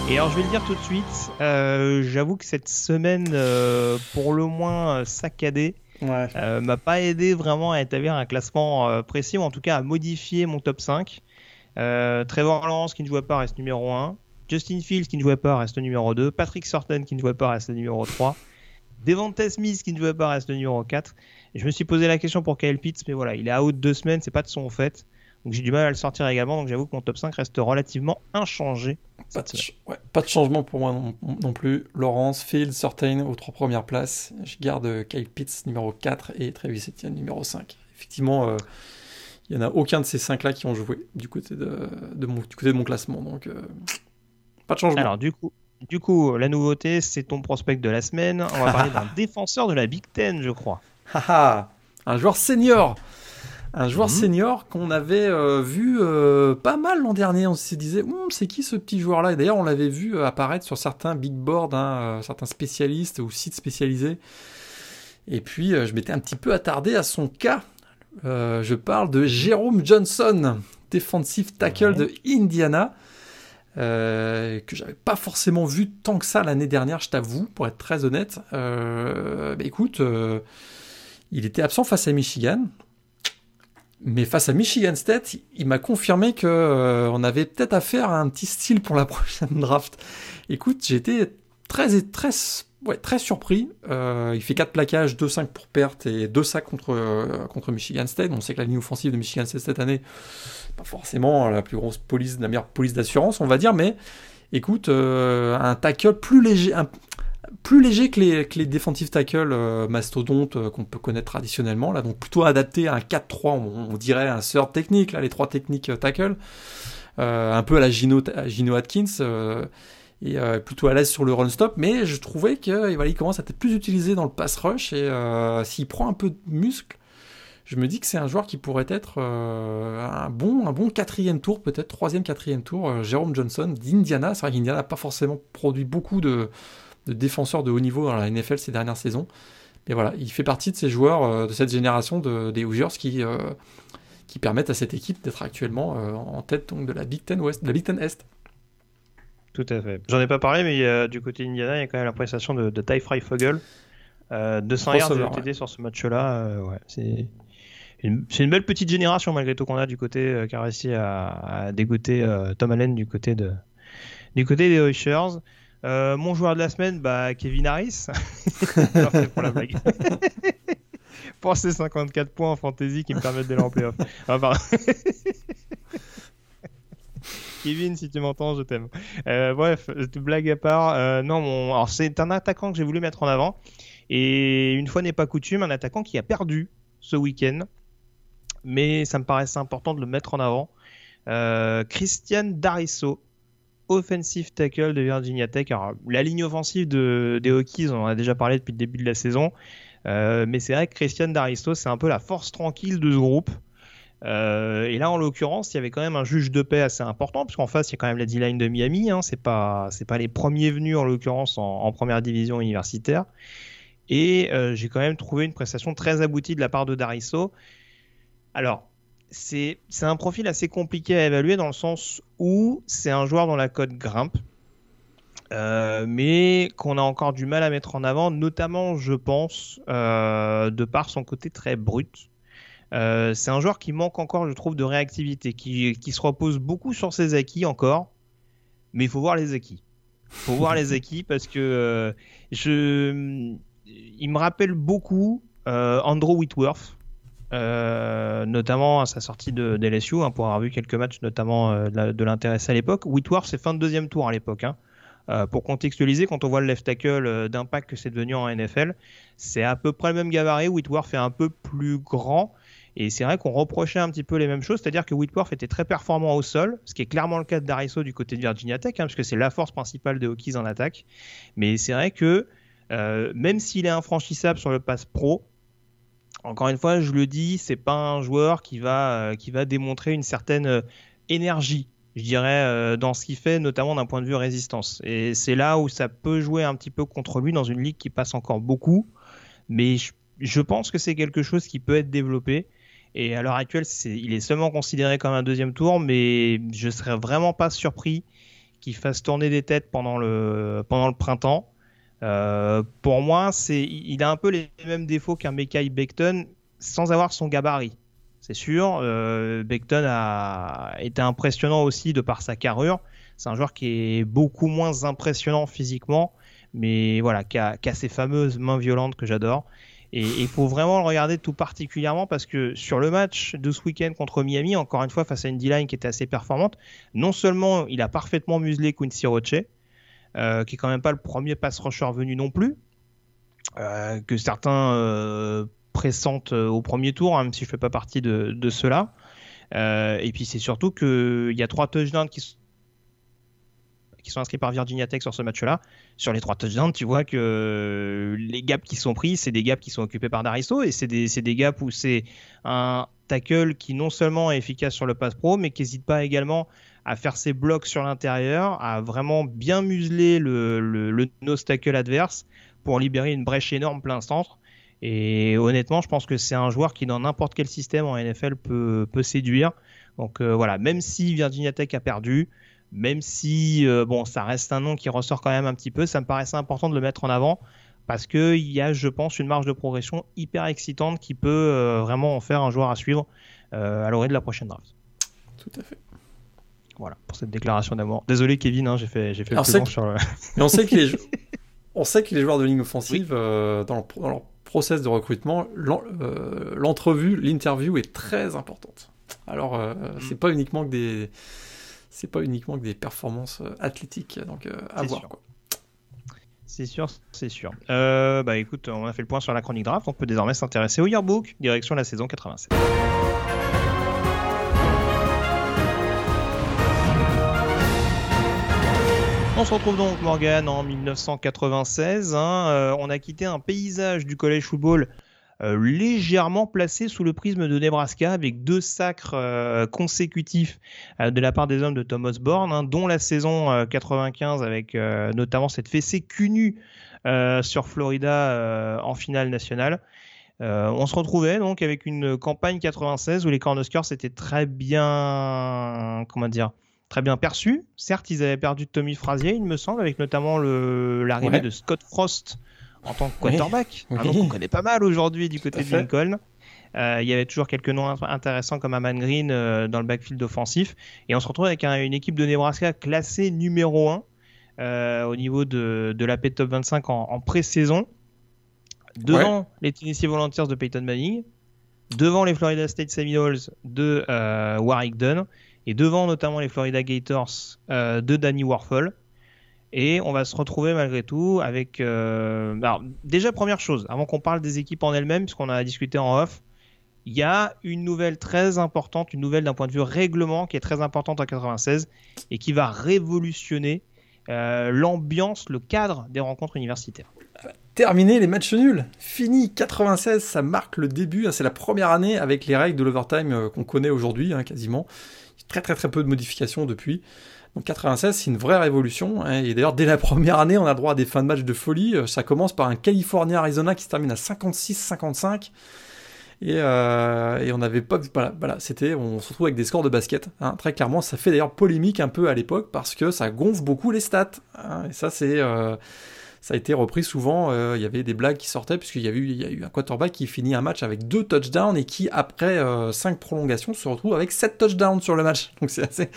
Speaker 1: Et alors je vais le dire tout de suite, euh, j'avoue que cette semaine, euh, pour le moins saccadée, m'a pas aidé vraiment à établir un classement précis, ou en tout cas à modifier mon top 5. Trevor Lawrence qui ne jouait pas reste numéro 1. Justin Fields qui ne jouait pas reste numéro 2, Patrick Sorten qui ne jouait pas reste numéro 3, Devonta Smith qui ne jouait pas reste numéro 4. Et je me suis posé la question pour Kyle Pitts, mais voilà, il est out deux semaines, c'est pas de son fait. Donc j'ai du mal à le sortir également, donc j'avoue que mon top 5 reste relativement inchangé.
Speaker 2: Pas de, pas de changement pour moi non, plus. Laurence, Fields, Sortain aux trois premières places. Je garde Kyle Pitts numéro 4 et Travis Etienne numéro 5. Effectivement, euh, il n'y en a aucun de ces 5 là qui ont joué du côté de, mon, du côté de mon classement. Donc euh, pas de changement.
Speaker 1: Alors, du coup, du coup, la nouveauté, c'est ton prospect de la semaine. On va parler d'un défenseur de la Big Ten, je crois.
Speaker 2: un joueur senior. Un joueur mhm. senior qu'on avait euh, vu euh, pas mal l'an dernier. On se disait, hum, c'est qui ce petit joueur-là? Et d'ailleurs, on l'avait vu apparaître sur certains big boards, hein, certains spécialistes ou sites spécialisés. Et puis, je m'étais un petit peu attardé à son cas. Je parle de Jérôme Johnson, defensive tackle de Indiana. Euh, que j'avais pas forcément vu tant que ça l'année dernière, je t'avoue, pour être très honnête. Euh, bah écoute, euh, il était absent face à Michigan, mais face à Michigan State, il m'a confirmé que on avait peut-être affaire à un petit style pour la prochaine draft. Écoute, j'étais très très ouais, très surpris. il fait 4 plaquages, 2-5 pour perte et 2 sacs contre, contre Michigan State. On sait que la ligne offensive de Michigan State cette année, pas forcément la plus grosse police, la meilleure police d'assurance, on va dire, mais écoute, euh, un tackle plus léger, plus léger que les, que tackles euh, mastodontes euh, qu'on peut connaître traditionnellement, là, donc plutôt adapté à un 4-3, on, dirait un third technique, là, les trois techniques tackle, un peu à la Gino, Gino Atkins, et plutôt à l'aise sur le run stop, mais je trouvais qu'il commence à être plus utilisé dans le pass rush, et s'il prend un peu de muscle, je me dis que c'est un joueur qui pourrait être euh, un, bon, un bon quatrième tour, peut-être troisième, quatrième tour. Euh, Jérôme Johnson d'Indiana. C'est vrai qu'Indiana n'a pas forcément produit beaucoup de, défenseurs de haut niveau dans la NFL ces dernières saisons. Mais voilà, il fait partie de ces joueurs euh, de cette génération de, des Hoosiers qui, qui permettent à cette équipe d'être actuellement en tête donc, de la Big Ten West, de la Big Ten Est.
Speaker 1: Tout à fait. J'en ai pas parlé, mais du côté d'Indiana, il y a quand même la prestation de, de Ty Freifogel. 200 yards de TD sur ce match-là. ouais, c'est une belle petite génération malgré tout qu'on a du côté euh, qui a réussi à, dégoûter euh, Tom Allen du côté de du côté des. Euh, mon joueur de la semaine, bah, Kevin Harris. pour la blague. pour ses 54 points en fantasy qui me permettent d'aller en playoff. Enfin, Kevin, si tu m'entends, je t'aime. Euh, bref, blague à part, euh, non, c'est un attaquant que j'ai voulu mettre en avant. Et une fois n'est pas coutume, un attaquant qui a perdu ce week-end. Mais ça me paraissait important de le mettre en avant. Euh, Christian Darisso, offensive tackle de Virginia Tech. Alors, la ligne offensive de, des Hokies, on en a déjà parlé depuis le début de la saison. Euh, mais c'est vrai que Christian Darisso, c'est un peu la force tranquille de ce groupe. Euh, et là, en l'occurrence, il y avait quand même un juge de paix assez important, puisqu'en face, il y a quand même la D-line de Miami. Hein, c'est pas, les premiers venus en l'occurrence en, première division universitaire. Et euh, j'ai quand même trouvé une prestation très aboutie de la part de Darisso. Alors, c'est, c'est un profil assez compliqué à évaluer dans le sens où c'est un joueur dont la cote grimpe. Euh, mais qu'on a encore du mal à mettre en avant, notamment, je pense, de par son côté très brut. Euh, c'est un joueur qui manque encore, je trouve, de réactivité, qui, se repose beaucoup sur ses acquis encore, mais il faut voir les acquis. Il faut voir les acquis parce que euh, je, il me rappelle beaucoup euh, Andrew Whitworth, notamment à sa sortie de, LSU, hein, pour avoir vu quelques matchs, notamment de l'intéressé à l'époque. Whitworth, c'est fin de deuxième tour à l'époque. Hein. pour contextualiser, quand on voit le left tackle d'impact que c'est devenu en NFL, c'est à peu près le même gabarit. Whitworth est un peu plus grand, et c'est vrai qu'on reprochait un petit peu les mêmes choses, c'est-à-dire que Whitworth était très performant au sol, ce qui est clairement le cas de Dariso du côté de Virginia Tech, hein, parce que c'est la force principale des Hokies en attaque. Mais c'est vrai que euh, même s'il est infranchissable sur le pass pro, encore une fois, je le dis, c'est pas un joueur qui va, euh, qui va démontrer une certaine euh, énergie, je dirais, dans ce qu'il fait, notamment d'un point de vue résistance. Et c'est là où ça peut jouer un petit peu contre lui dans une ligue qui passe encore beaucoup. Mais je pense que c'est quelque chose qui peut être développé. Et à l'heure actuelle, il est seulement considéré comme un deuxième tour, mais je serais vraiment pas surpris qu'il fasse tourner des têtes pendant le, pendant le printemps. Euh, pour moi, il a un peu les mêmes défauts qu'un Mekai Beckton sans avoir son gabarit. C'est sûr, euh, Beckton a été impressionnant aussi de par sa carrure. C'est un joueur qui est beaucoup moins impressionnant physiquement, mais voilà, qui a, qui a ses fameuses mains violentes que j'adore. Et il faut vraiment le regarder tout particulièrement parce que sur le match de ce week-end contre Miami, encore une fois face à une D-line qui était assez performante, non seulement il a parfaitement muselé Quincy Roche, euh, qui est quand même pas le premier pass rusher venu non plus, euh, que certains euh, pressentent au premier tour, hein, même si je fais pas partie de, de ceux-là. et puis c'est surtout qu'il y a trois touchdowns qui sont qui sont inscrits par Virginia Tech sur ce match-là, sur les trois touchdowns, tu vois que les gaps qui sont pris, c'est des gaps qui sont occupés par Dariso et c'est des, des, gaps où c'est un tackle qui non seulement est efficace sur le pass pro, mais qui n'hésite pas également à faire ses blocs sur l'intérieur, à vraiment bien museler le, le, le nose tackle adverse pour libérer une brèche énorme plein centre. Et honnêtement, je pense que c'est un joueur qui, dans n'importe quel système en NFL, peut, peut séduire. Donc euh, voilà, même si Virginia Tech a perdu, même si euh, bon, ça reste un nom qui ressort quand même un petit peu, ça me paraissait important de le mettre en avant parce qu'il y a, je pense, une marge de progression hyper excitante qui peut euh, vraiment en faire un joueur à suivre euh, à l'orée de la prochaine draft.
Speaker 2: Tout à fait.
Speaker 1: Voilà, pour cette déclaration d'amour. Désolé Kevin, hein, j'ai fait, j'ai fait le plus sur le...
Speaker 2: Mais on sait que les, on sait que les joueurs de ligne offensive, dans, leur, process de recrutement, l'entrevue, l'interview est très importante. Alors, mm. c'est pas uniquement que des c'est pas uniquement que des performances euh, athlétiques, donc euh, à voir.
Speaker 1: C'est sûr, c'est sûr. Euh, bah écoute, on a fait le point sur la chronique draft, on peut désormais s'intéresser au yearbook, direction la saison 87. On se retrouve donc, Morgan, en 1996. Hein, on a quitté un paysage du collège football légèrement placé sous le prisme de Nebraska avec deux sacres euh, consécutifs euh, de la part des hommes de Thomas Born, hein, dont la saison 95 avec notamment cette fessée cunue sur Florida en finale nationale. on se retrouvait donc avec une campagne 96 où les Cornhuskers étaient très bien, comment dire, très bien perçus. Certes, ils avaient perdu Tommy Frazier, il me semble, avec notamment l'arrivée de Scott Frost en tant que quarterback. Un nom qu'on connaît pas mal aujourd'hui du côté de Lincoln. Euh, il y avait toujours quelques noms intéressants comme Aman Green euh, dans le backfield offensif. Et on se retrouve avec une équipe de Nebraska classée numéro 1. au niveau de, de l'AP Top 25 en, en pré-saison. Devant les Tennessee Volunteers de Peyton Manning, devant les Florida State Seminoles de Warwick Dunn, et devant notamment les Florida Gators de Danny Warfel. Et on va se retrouver malgré tout avec. Euh, alors, déjà, première chose, avant qu'on parle des équipes en elles-mêmes, puisqu'on a discuté en off, il y a une nouvelle très importante, une nouvelle d'un point de vue règlement qui est très importante en 96 et qui va révolutionner euh, l'ambiance, le cadre des rencontres universitaires.
Speaker 2: Terminé les matchs nuls, fini 96, ça marque le début, hein, c'est la première année avec les règles de l'overtime euh, qu'on connaît aujourd'hui hein, quasiment. Très très très peu de modifications depuis. Donc 96, c'est une vraie révolution. Hein. Et d'ailleurs, dès la première année, on a droit à des fins de match de folie. Euh, ça commence par un California-Arizona qui se termine à 56-55. Et, euh, et, on n'avait pas. Voilà, voilà c'était. On se retrouve avec des scores de basket. Hein. Très clairement, ça fait d'ailleurs polémique un peu à l'époque parce que ça gonfle beaucoup les stats. Hein. Et ça, c'est. Euh, ça a été repris souvent. Euh, il y avait des blagues qui sortaient, puisqu'il y, a eu, un quarterback qui finit un match avec deux touchdowns et qui, après euh, cinq prolongations, se retrouve avec sept touchdowns sur le match. Donc c'est assez.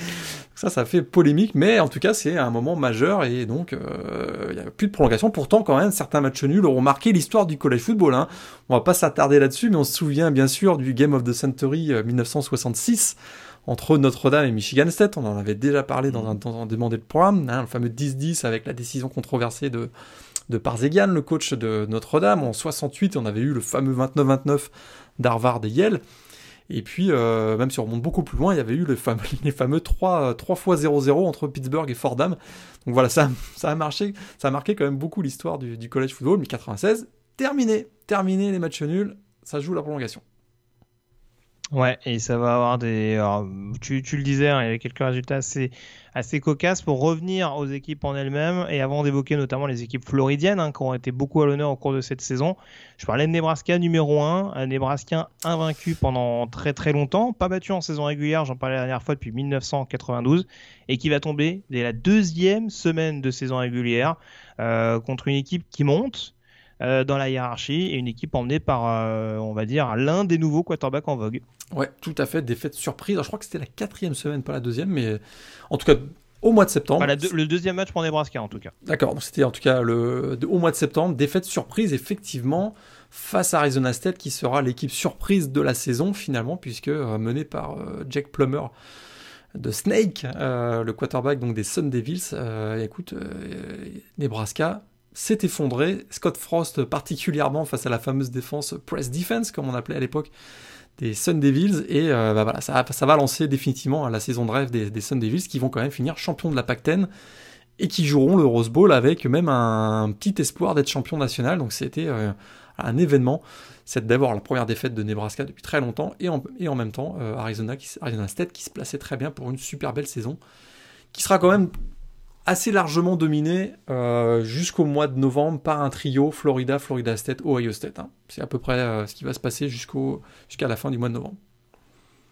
Speaker 2: Ça, ça fait polémique, mais en tout cas, c'est un moment majeur et donc euh, il n'y a plus de prolongation. Pourtant, quand même, certains matchs nuls auront marqué l'histoire du college football. Hein. On va pas s'attarder là-dessus, mais on se souvient bien sûr du Game of the Century 1966 entre Notre-Dame et Michigan State. On en avait déjà parlé dans un, dans un demandé de programme, hein, le fameux 10-10 avec la décision controversée de, de Parzegian, le coach de Notre-Dame. En 68, on avait eu le fameux 29-29 d'Harvard et Yale. Et puis, euh, même si on remonte beaucoup plus loin, il y avait eu les fameux, les fameux 3, 3 fois 0-0 entre Pittsburgh et Fordham. Donc voilà, ça, ça, a marché, ça a marqué quand même beaucoup l'histoire du, du college football. Mais 96, terminé. Terminé les matchs nuls, ça joue la prolongation.
Speaker 1: Ouais, et ça va avoir des. tu, le disais, hein, il y avait quelques résultats assez, assez cocasses pour revenir aux équipes en elles-mêmes. Et avant d'évoquer notamment les équipes floridiennes hein, qui ont été beaucoup à l'honneur au cours de cette saison, je parlais de Nebraska numéro 1, un Nebraska invaincu pendant très très longtemps, pas battu en saison régulière, j'en parlais la dernière fois depuis 1992, et qui va tomber dès la deuxième semaine de saison régulière euh, contre une équipe qui monte euh, dans la hiérarchie et une équipe emmenée par, euh, on va dire, l'un des nouveaux quarterbacks en vogue.
Speaker 2: Ouais, tout à fait, défaite surprise. je crois que c'était la quatrième semaine, pas la deuxième, mais en tout cas au mois de septembre.
Speaker 1: le deuxième match pour Nebraska en tout cas.
Speaker 2: D'accord, donc c'était en tout cas le, au mois de septembre, défaite surprise effectivement face à Arizona State qui sera l'équipe surprise de la saison finalement puisque euh, menée par Jack Plummer de Snake, le quarterback donc des Sun Devils. écoute, Nebraska s'est effondré. Scott Frost particulièrement face à la fameuse défense press defense, comme on appelait à l'époque, des Sun Devils. Et euh, bah ça, va lancer définitivement la saison de rêve des, Sun Devils qui vont quand même finir champions de la Pac-10 et qui joueront le Rose Bowl avec même un, petit espoir d'être champion national. Donc c'était euh, un événement. C'est d'abord la première défaite de Nebraska depuis très longtemps et en, même temps euh, Arizona, qui, State qui se plaçait très bien pour une super belle saison qui sera quand même assez largement dominé euh, jusqu'au mois de novembre par un trio Florida, Florida State, Ohio State. Hein. C'est à peu près euh, ce qui va se passer jusqu'à la fin du mois de novembre.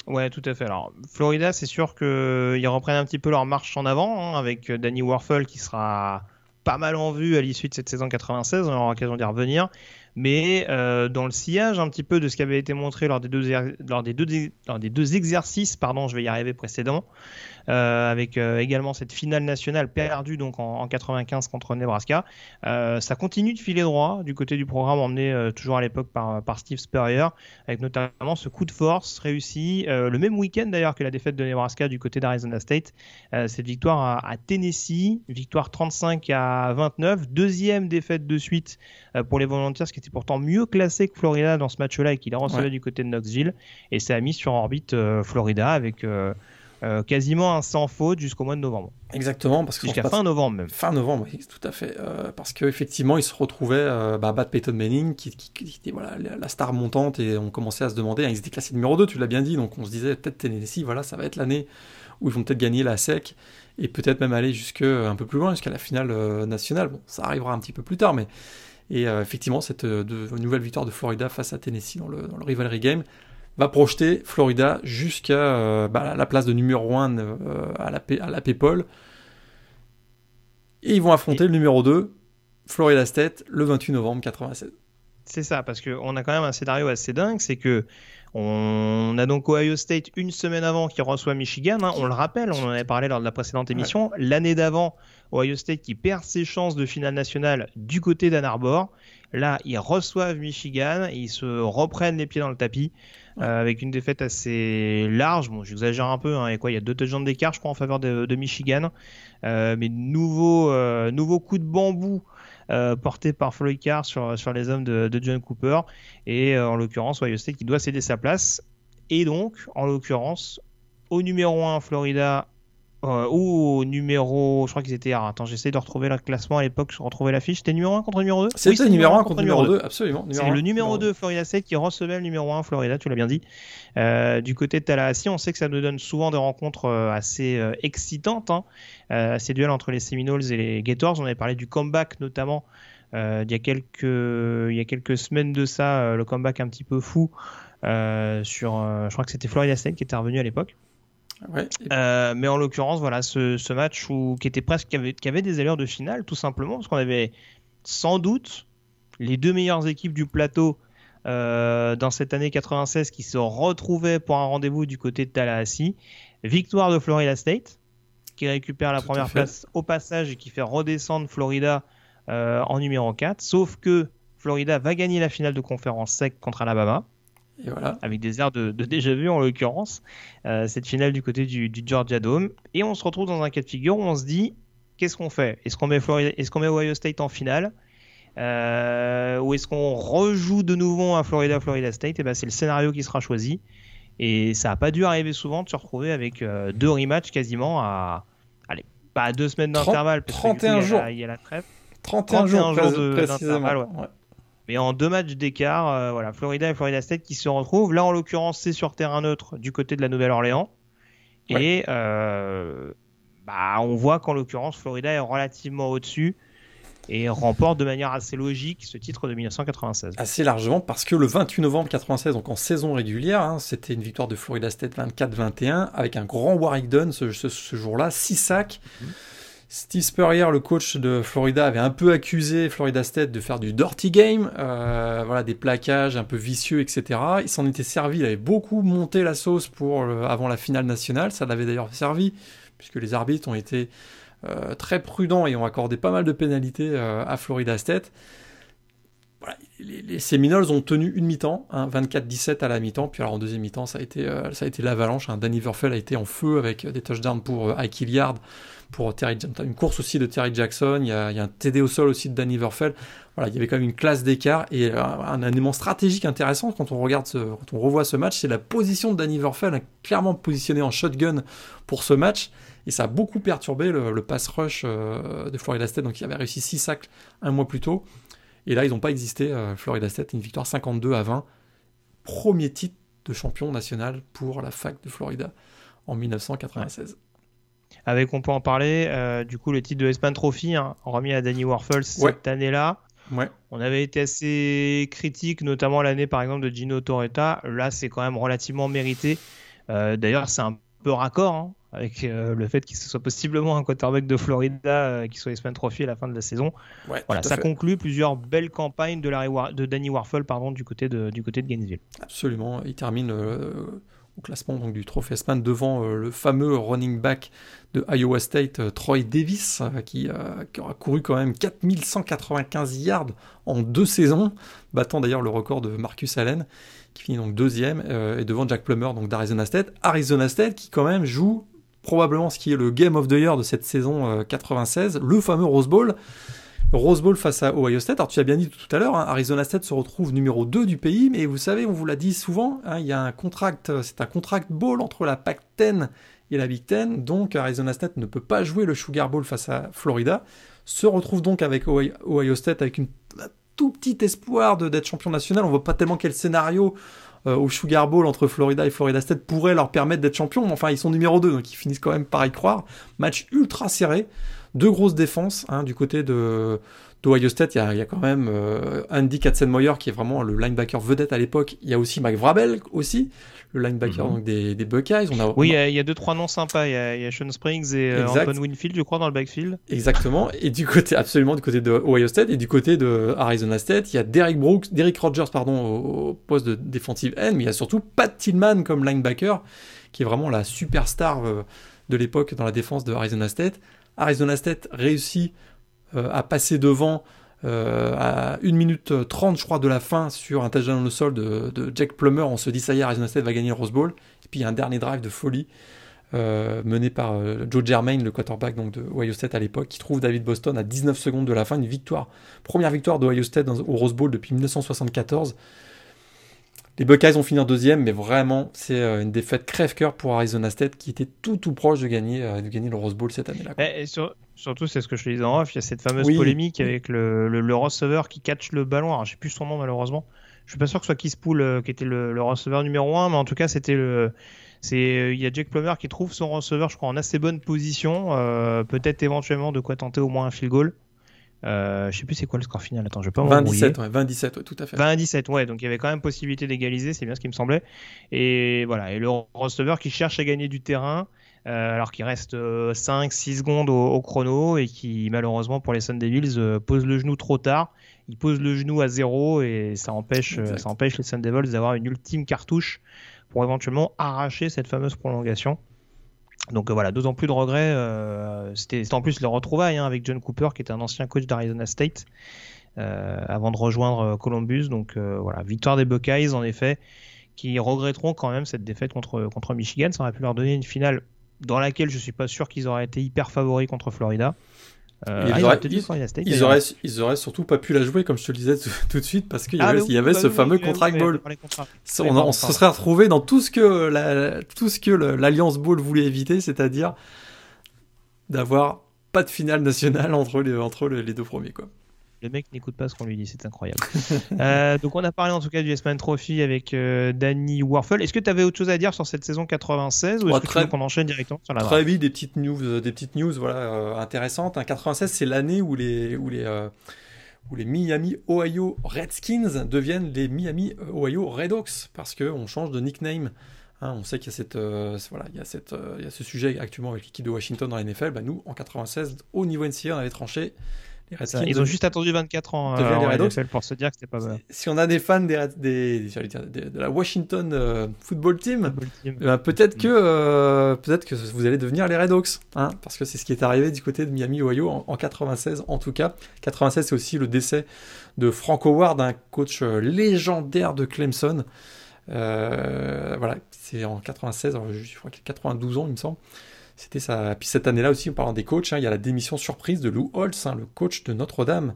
Speaker 1: Ouais, tout à fait. Alors, Florida, c'est sûr qu'ils reprennent un petit peu leur marche en avant hein, avec Danny Warfel qui sera pas mal en vue à l'issue de cette saison 96. On aura l'occasion d'y revenir. Mais euh, dans le sillage un petit peu de ce qui avait été montré lors des deux, deux, lors des deux exercices, pardon, je vais y arriver précédemment, euh, avec euh, également cette finale nationale perdue donc en, en 95 contre Nebraska. Euh, ça continue de filer droit du côté du programme emmené toujours à l'époque par, par Steve Spurrier, avec notamment ce coup de force réussi le même week-end d'ailleurs que la défaite de Nebraska du côté d'Arizona State. cette victoire à, à, Tennessee, victoire 35 à 29, deuxième défaite de suite pour les Volunteers qui étaient pourtant mieux classés que Florida dans ce match-là et qui les recevait du côté de Knoxville. Et ça a mis sur orbite Florida avec euh, quasiment un sans faute jusqu'au mois de novembre.
Speaker 2: Exactement, parce que
Speaker 1: jusqu'à fin novembre même.
Speaker 2: Fin novembre, oui, tout à fait, euh, parce qu'effectivement, ils se retrouvaient euh, bah, à battre Peyton Manning, qui, était voilà la star montante, et on commençait à se demander, hein, ils étaient classés numéro 2, tu l'as bien dit, donc on se disait peut-être Tennessee, voilà, ça va être l'année où ils vont peut-être gagner la SEC et peut-être même aller jusque un peu plus loin, jusqu'à la finale nationale. Bon, ça arrivera un petit peu plus tard, mais et effectivement, cette nouvelle victoire de Florida face à Tennessee dans le, dans le rivalry game va projeter Florida jusqu'à euh, bah, la place de numéro 1 euh, à, la, à la PayPal. Et ils vont affronter le numéro 2, Florida State, le 28 novembre 96.
Speaker 1: C'est ça, parce qu'on a quand même un scénario assez dingue, c'est que On a donc Ohio State une semaine avant qui reçoit Michigan. Hein. On le rappelle, on en avait parlé lors de la précédente émission. L'année d'avant, Ohio State qui perd ses chances de finale nationale du côté d'Ann Arbor. Là, ils reçoivent Michigan, ils se reprennent les pieds dans le tapis euh, avec une défaite assez large. Bon, j'exagère un peu, hein, il y a deux touchdowns d'écart, je crois, en faveur de, Michigan. Euh, mais nouveau, euh, nouveau coup de bambou porté par Floyd Carr sur, sur les hommes de, de John Cooper. Et en l'occurrence, Ohio State qui doit céder sa place. Et donc, en l'occurrence, au numéro 1, Florida euh, ou au numéro, je crois qu'ils étaient. attends, j'essaie de retrouver le classement à l'époque, je retrouver la fiche. C'était numéro 1 contre numéro 2
Speaker 2: C'était numéro 1 contre numéro 2, absolument.
Speaker 1: C'est le numéro 2 Florida State qui recevait le numéro 1 Florida, tu l'as bien dit. Euh, du côté de Tallahassee, on sait que ça nous donne souvent des rencontres euh, assez excitantes. Hein. ces duels entre les Seminoles et les Gators. On avait parlé du comeback notamment il, y a quelques, il y a quelques semaines de ça, le comeback un petit peu fou sur, je crois que c'était Florida State qui était revenu à l'époque. Euh, mais en l'occurrence, voilà, ce, match où, qui était presque, qui avait, qui avait, des allures de finale, tout simplement, parce qu'on avait sans doute les deux meilleures équipes du plateau euh, dans cette année 96 qui se retrouvaient pour un rendez-vous du côté de Tallahassee. Victoire de Florida State, qui récupère la première place au passage et qui fait redescendre Florida euh, en numéro 4. Sauf que Florida va gagner la finale de conférence sec contre Alabama voilà. Avec des airs de, déjà vu en l'occurrence. Euh, cette finale du côté du, Georgia Dome. Et on se retrouve dans un cas de figure où on se dit qu'est-ce qu'on fait? Est-ce qu'on met, est qu'on met Ohio State en finale? Euh, Ou est-ce qu'on rejoue de nouveau un Florida-Florida State? Et ben c'est le scénario qui sera choisi. Et ça n'a pas dû arriver souvent de se retrouver avec euh, deux rematchs quasiment à. Allez, pas à deux semaines d'intervalle.
Speaker 2: 31 jours.
Speaker 1: Il y, a la trêve.
Speaker 2: 31, jours, d'intervalle.
Speaker 1: Ouais. Mais en deux matchs d'écart, euh, voilà, Florida et Florida State qui se retrouvent. Là, en l'occurrence, c'est sur terrain neutre du côté de la Nouvelle-Orléans. Et euh, bah, on voit qu'en l'occurrence, Florida est relativement au-dessus et remporte de manière assez logique ce titre de 1996.
Speaker 2: Assez largement parce que le 28 novembre 1996, donc en saison régulière, hein, c'était une victoire de Florida State 24-21 avec un grand Warwick Dunn ce, jour-là, 6 sacs. Mhm. Steve Spurrier, le coach de Florida, avait un peu accusé Florida State de faire du dirty game, euh, voilà, des plaquages un peu vicieux, etc. Il s'en était servi, il avait beaucoup monté la sauce pour euh, avant la finale nationale. Ça l'avait d'ailleurs servi, puisque les arbitres ont été euh, très prudents et ont accordé pas mal de pénalités à Florida State. les, Seminoles ont tenu une mi-temps, 24-17 hein, à la mi-temps, puis alors en deuxième mi-temps, ça a été, ça été l'avalanche. Hein. Danny Verfel a été en feu avec des touchdowns pour Ike Hilliard pour Terry, une course aussi de Terry Jackson, il y a, un TD au sol aussi de Danny Verfel. Voilà, il y avait quand même une classe d'écart et un, élément stratégique intéressant quand on regarde, quand on revoit ce match, c'est la position de Danny Verfel, clairement positionné en shotgun pour ce match. Et ça a beaucoup perturbé le, pass rush euh, de Florida State, donc il avait réussi 6 sacs un mois plus tôt. Et là, ils n'ont pas existé. Euh, Florida State, une victoire 52 à 20. Premier titre de champion national pour la fac de Florida en 1996
Speaker 1: avec, on peut en parler, euh, du coup, le titre de Espan Trophy, hein, remis à Danny Warfel cette année-là.
Speaker 2: Ouais.
Speaker 1: On avait été assez critique, notamment l'année par exemple de Gino Torretta. Là, c'est quand même relativement mérité. Euh, d'ailleurs, c'est un peu raccord hein, avec euh, le fait qu'il soit possiblement un quarterback de Florida qui soit Espan Trophy à la fin de la saison. voilà, ça conclut plusieurs belles campagnes de, de Danny Warfel pardon, du, côté de, du côté de Gainesville.
Speaker 2: Absolument. Il termine au classement donc, du Trophée Span devant euh, le fameux running back de Iowa State, euh, Troy Davis, euh, qui, qui, aura couru quand même 4195 yards en deux saisons, battant d'ailleurs le record de Marcus Allen, qui finit donc deuxième, et devant Jack Plummer d'Arizona State. Arizona State qui quand même joue probablement ce qui est le Game of the Year de cette saison 96, le fameux Rose Bowl. Rose Bowl face à Ohio State. Alors tu as bien dit tout à l'heure, hein, Arizona State se retrouve numéro 2 du pays, mais vous savez, on vous l'a dit souvent, hein, il y a un contract, c'est un contract bowl entre la Pac-10 et la Big Ten, donc Arizona State ne peut pas jouer le Sugar Bowl face à Florida, se retrouve donc avec Ohio, State avec un tout petit espoir d'être champion national. On voit pas tellement quel scénario euh, au Sugar Bowl entre Florida et Florida State pourrait leur permettre d'être champion, mais enfin ils sont numéro 2, donc ils finissent quand même par y croire. Match ultra serré deux grosses défenses hein, du côté de d'Ohio State. Il y, a, il y a quand même euh, Andy Katzenmoyer qui est vraiment le linebacker vedette à l'époque. Il y a aussi Mike Vrabel aussi, le linebacker
Speaker 1: Mhm.
Speaker 2: donc des, des Buckeyes. On a,
Speaker 1: Oui, il
Speaker 2: on
Speaker 1: y,
Speaker 2: a-
Speaker 1: a- il y a deux trois noms sympas. Il y a, il y a Sean Springs et euh. Antoine Winfield, je crois, dans le backfield.
Speaker 2: Exactement. Et du côté, absolument, du côté de Ohio State et du côté de Arizona State, il y a Derek Brooks, Derek Rogers, pardon, au, au poste de défensive end, mais il y a surtout Pat Tillman comme linebacker, qui est vraiment la superstar euh, de l'époque dans la défense de Arizona State. Arizona State réussit euh, à passer devant euh, à 1 minute 30, je crois, de la fin sur un touchdown au sol de, Jack Plummer. On se dit, ça y est, Arizona State va gagner le Rose Bowl. Et puis il y a un dernier drive de folie euh, mené par euh, Joe Germain, le quarterback donc, de Ohio State à l'époque, qui trouve David Boston à 19 secondes de la fin, une victoire, première victoire d'Ohio State au Rose Bowl depuis 1974. Les Buckeyes ont fini en deuxième, mais vraiment, c'est euh, une défaite crève-cœur pour Arizona State qui était tout tout proche de gagner, euh, de gagner le Rose Bowl cette année-là.
Speaker 1: Eh, et sur- surtout, c'est ce que je te disais en off. Il y a cette fameuse
Speaker 2: Oui.
Speaker 1: polémique avec le, le, le receveur qui catch le ballon. Alors, j'ai plus son nom malheureusement. Je suis pas sûr que ce soit Keith Poole euh, qui était le, le receveur numéro 1, mais en tout cas, c'était le. C'est, euh, il y a Jake Plummer qui trouve son receveur, je crois, en assez bonne position. euh, peut-être éventuellement de quoi tenter au moins un field goal. Euh, je sais plus c'est quoi le score final. Attends, je vais pas m'embrouiller.
Speaker 2: 27, ouais, 27, ouais, tout à fait.
Speaker 1: 20 à 17, ouais, donc il y avait quand même possibilité d'égaliser, c'est bien ce qui me semblait. Et voilà, et le receveur qui cherche à gagner du terrain, euh, alors qu'il reste 5-6 secondes au, au chrono et qui malheureusement pour les Sun Devils euh, pose le genou trop tard. Il pose le genou à zéro et ça empêche, euh, ça empêche les Sun Devils d'avoir une ultime cartouche pour éventuellement arracher cette fameuse prolongation. Donc euh, voilà, d'autant plus de regrets. euh, C'était en plus le retrouvaille hein, avec John Cooper, qui était un ancien coach d'Arizona State, euh, avant de rejoindre euh, Columbus. Donc voilà, victoire des Buckeyes, en effet, qui regretteront quand même cette défaite contre, Michigan. Ça aurait pu leur donner une finale dans laquelle je suis pas sûr qu'ils auraient été hyper favoris contre Florida. Euh,
Speaker 2: Ils
Speaker 1: ah, ils
Speaker 2: auraient- Ils auraient, ils auraient surtout pas pu la jouer, comme je te le disais tout, tout de suite, parce qu'il y
Speaker 1: Ah,
Speaker 2: avait, y
Speaker 1: bah
Speaker 2: ce
Speaker 1: oui,
Speaker 2: fameux contract ball. on, on se serait retrouvé dans tout ce que la- tout ce que le- l'Alliance Ball voulait éviter, c'est-à-dire d'avoir pas de finale nationale entre les, entre les deux premiers. Quoi.
Speaker 1: Le mec n'écoute pas ce qu'on lui dit, c'est incroyable. Euh, donc on a parlé en tout cas du S-Man Trophy avec euh, Danny Warfel. Est-ce que tu avais autre chose à dire sur cette saison 96 ou est-ce que tu qu'on enchaîne directement sur la
Speaker 2: Très vite, des petites news, euh, des petites news voilà, euh, intéressantes. Un 96, c'est l'année où les, où, les, où les Miami Ohio Redskins deviennent les Miami Ohio Redhawks parce qu'on change de nickname. Hein, on sait qu'il y a, cette, euh, voilà, il, y a cette, euh, il y a ce sujet actuellement avec l'équipe de Washington dans la NFL. Bah, nous, en 96, au niveau NCA, on avait tranché. Les
Speaker 1: Ça,
Speaker 2: Redskins
Speaker 1: ils ont juste attendu 24 ans euh,
Speaker 2: les Red Hawks.
Speaker 1: Pour se dire que c'était pas mal.
Speaker 2: Si on a des fans des, des, j'allais dire, des- de la Washington euh, Football Team, eh ben, peut-être que euh, peut-être que vous allez devenir les Redhawks, hein, parce que c'est ce qui est arrivé du côté de Miami Ohio en, en 96 en tout cas. 96 c'est aussi le décès de Frank Howard, un coach euh, légendaire de Clemson. Euh, voilà, c'est en 96, alors, je crois qu'il a 92 ans il me semble. C'était ça. Puis cette année-là aussi, en parlant des coachs, hein, il y a la démission surprise de Lou Holtz, hein, le coach de Notre-Dame.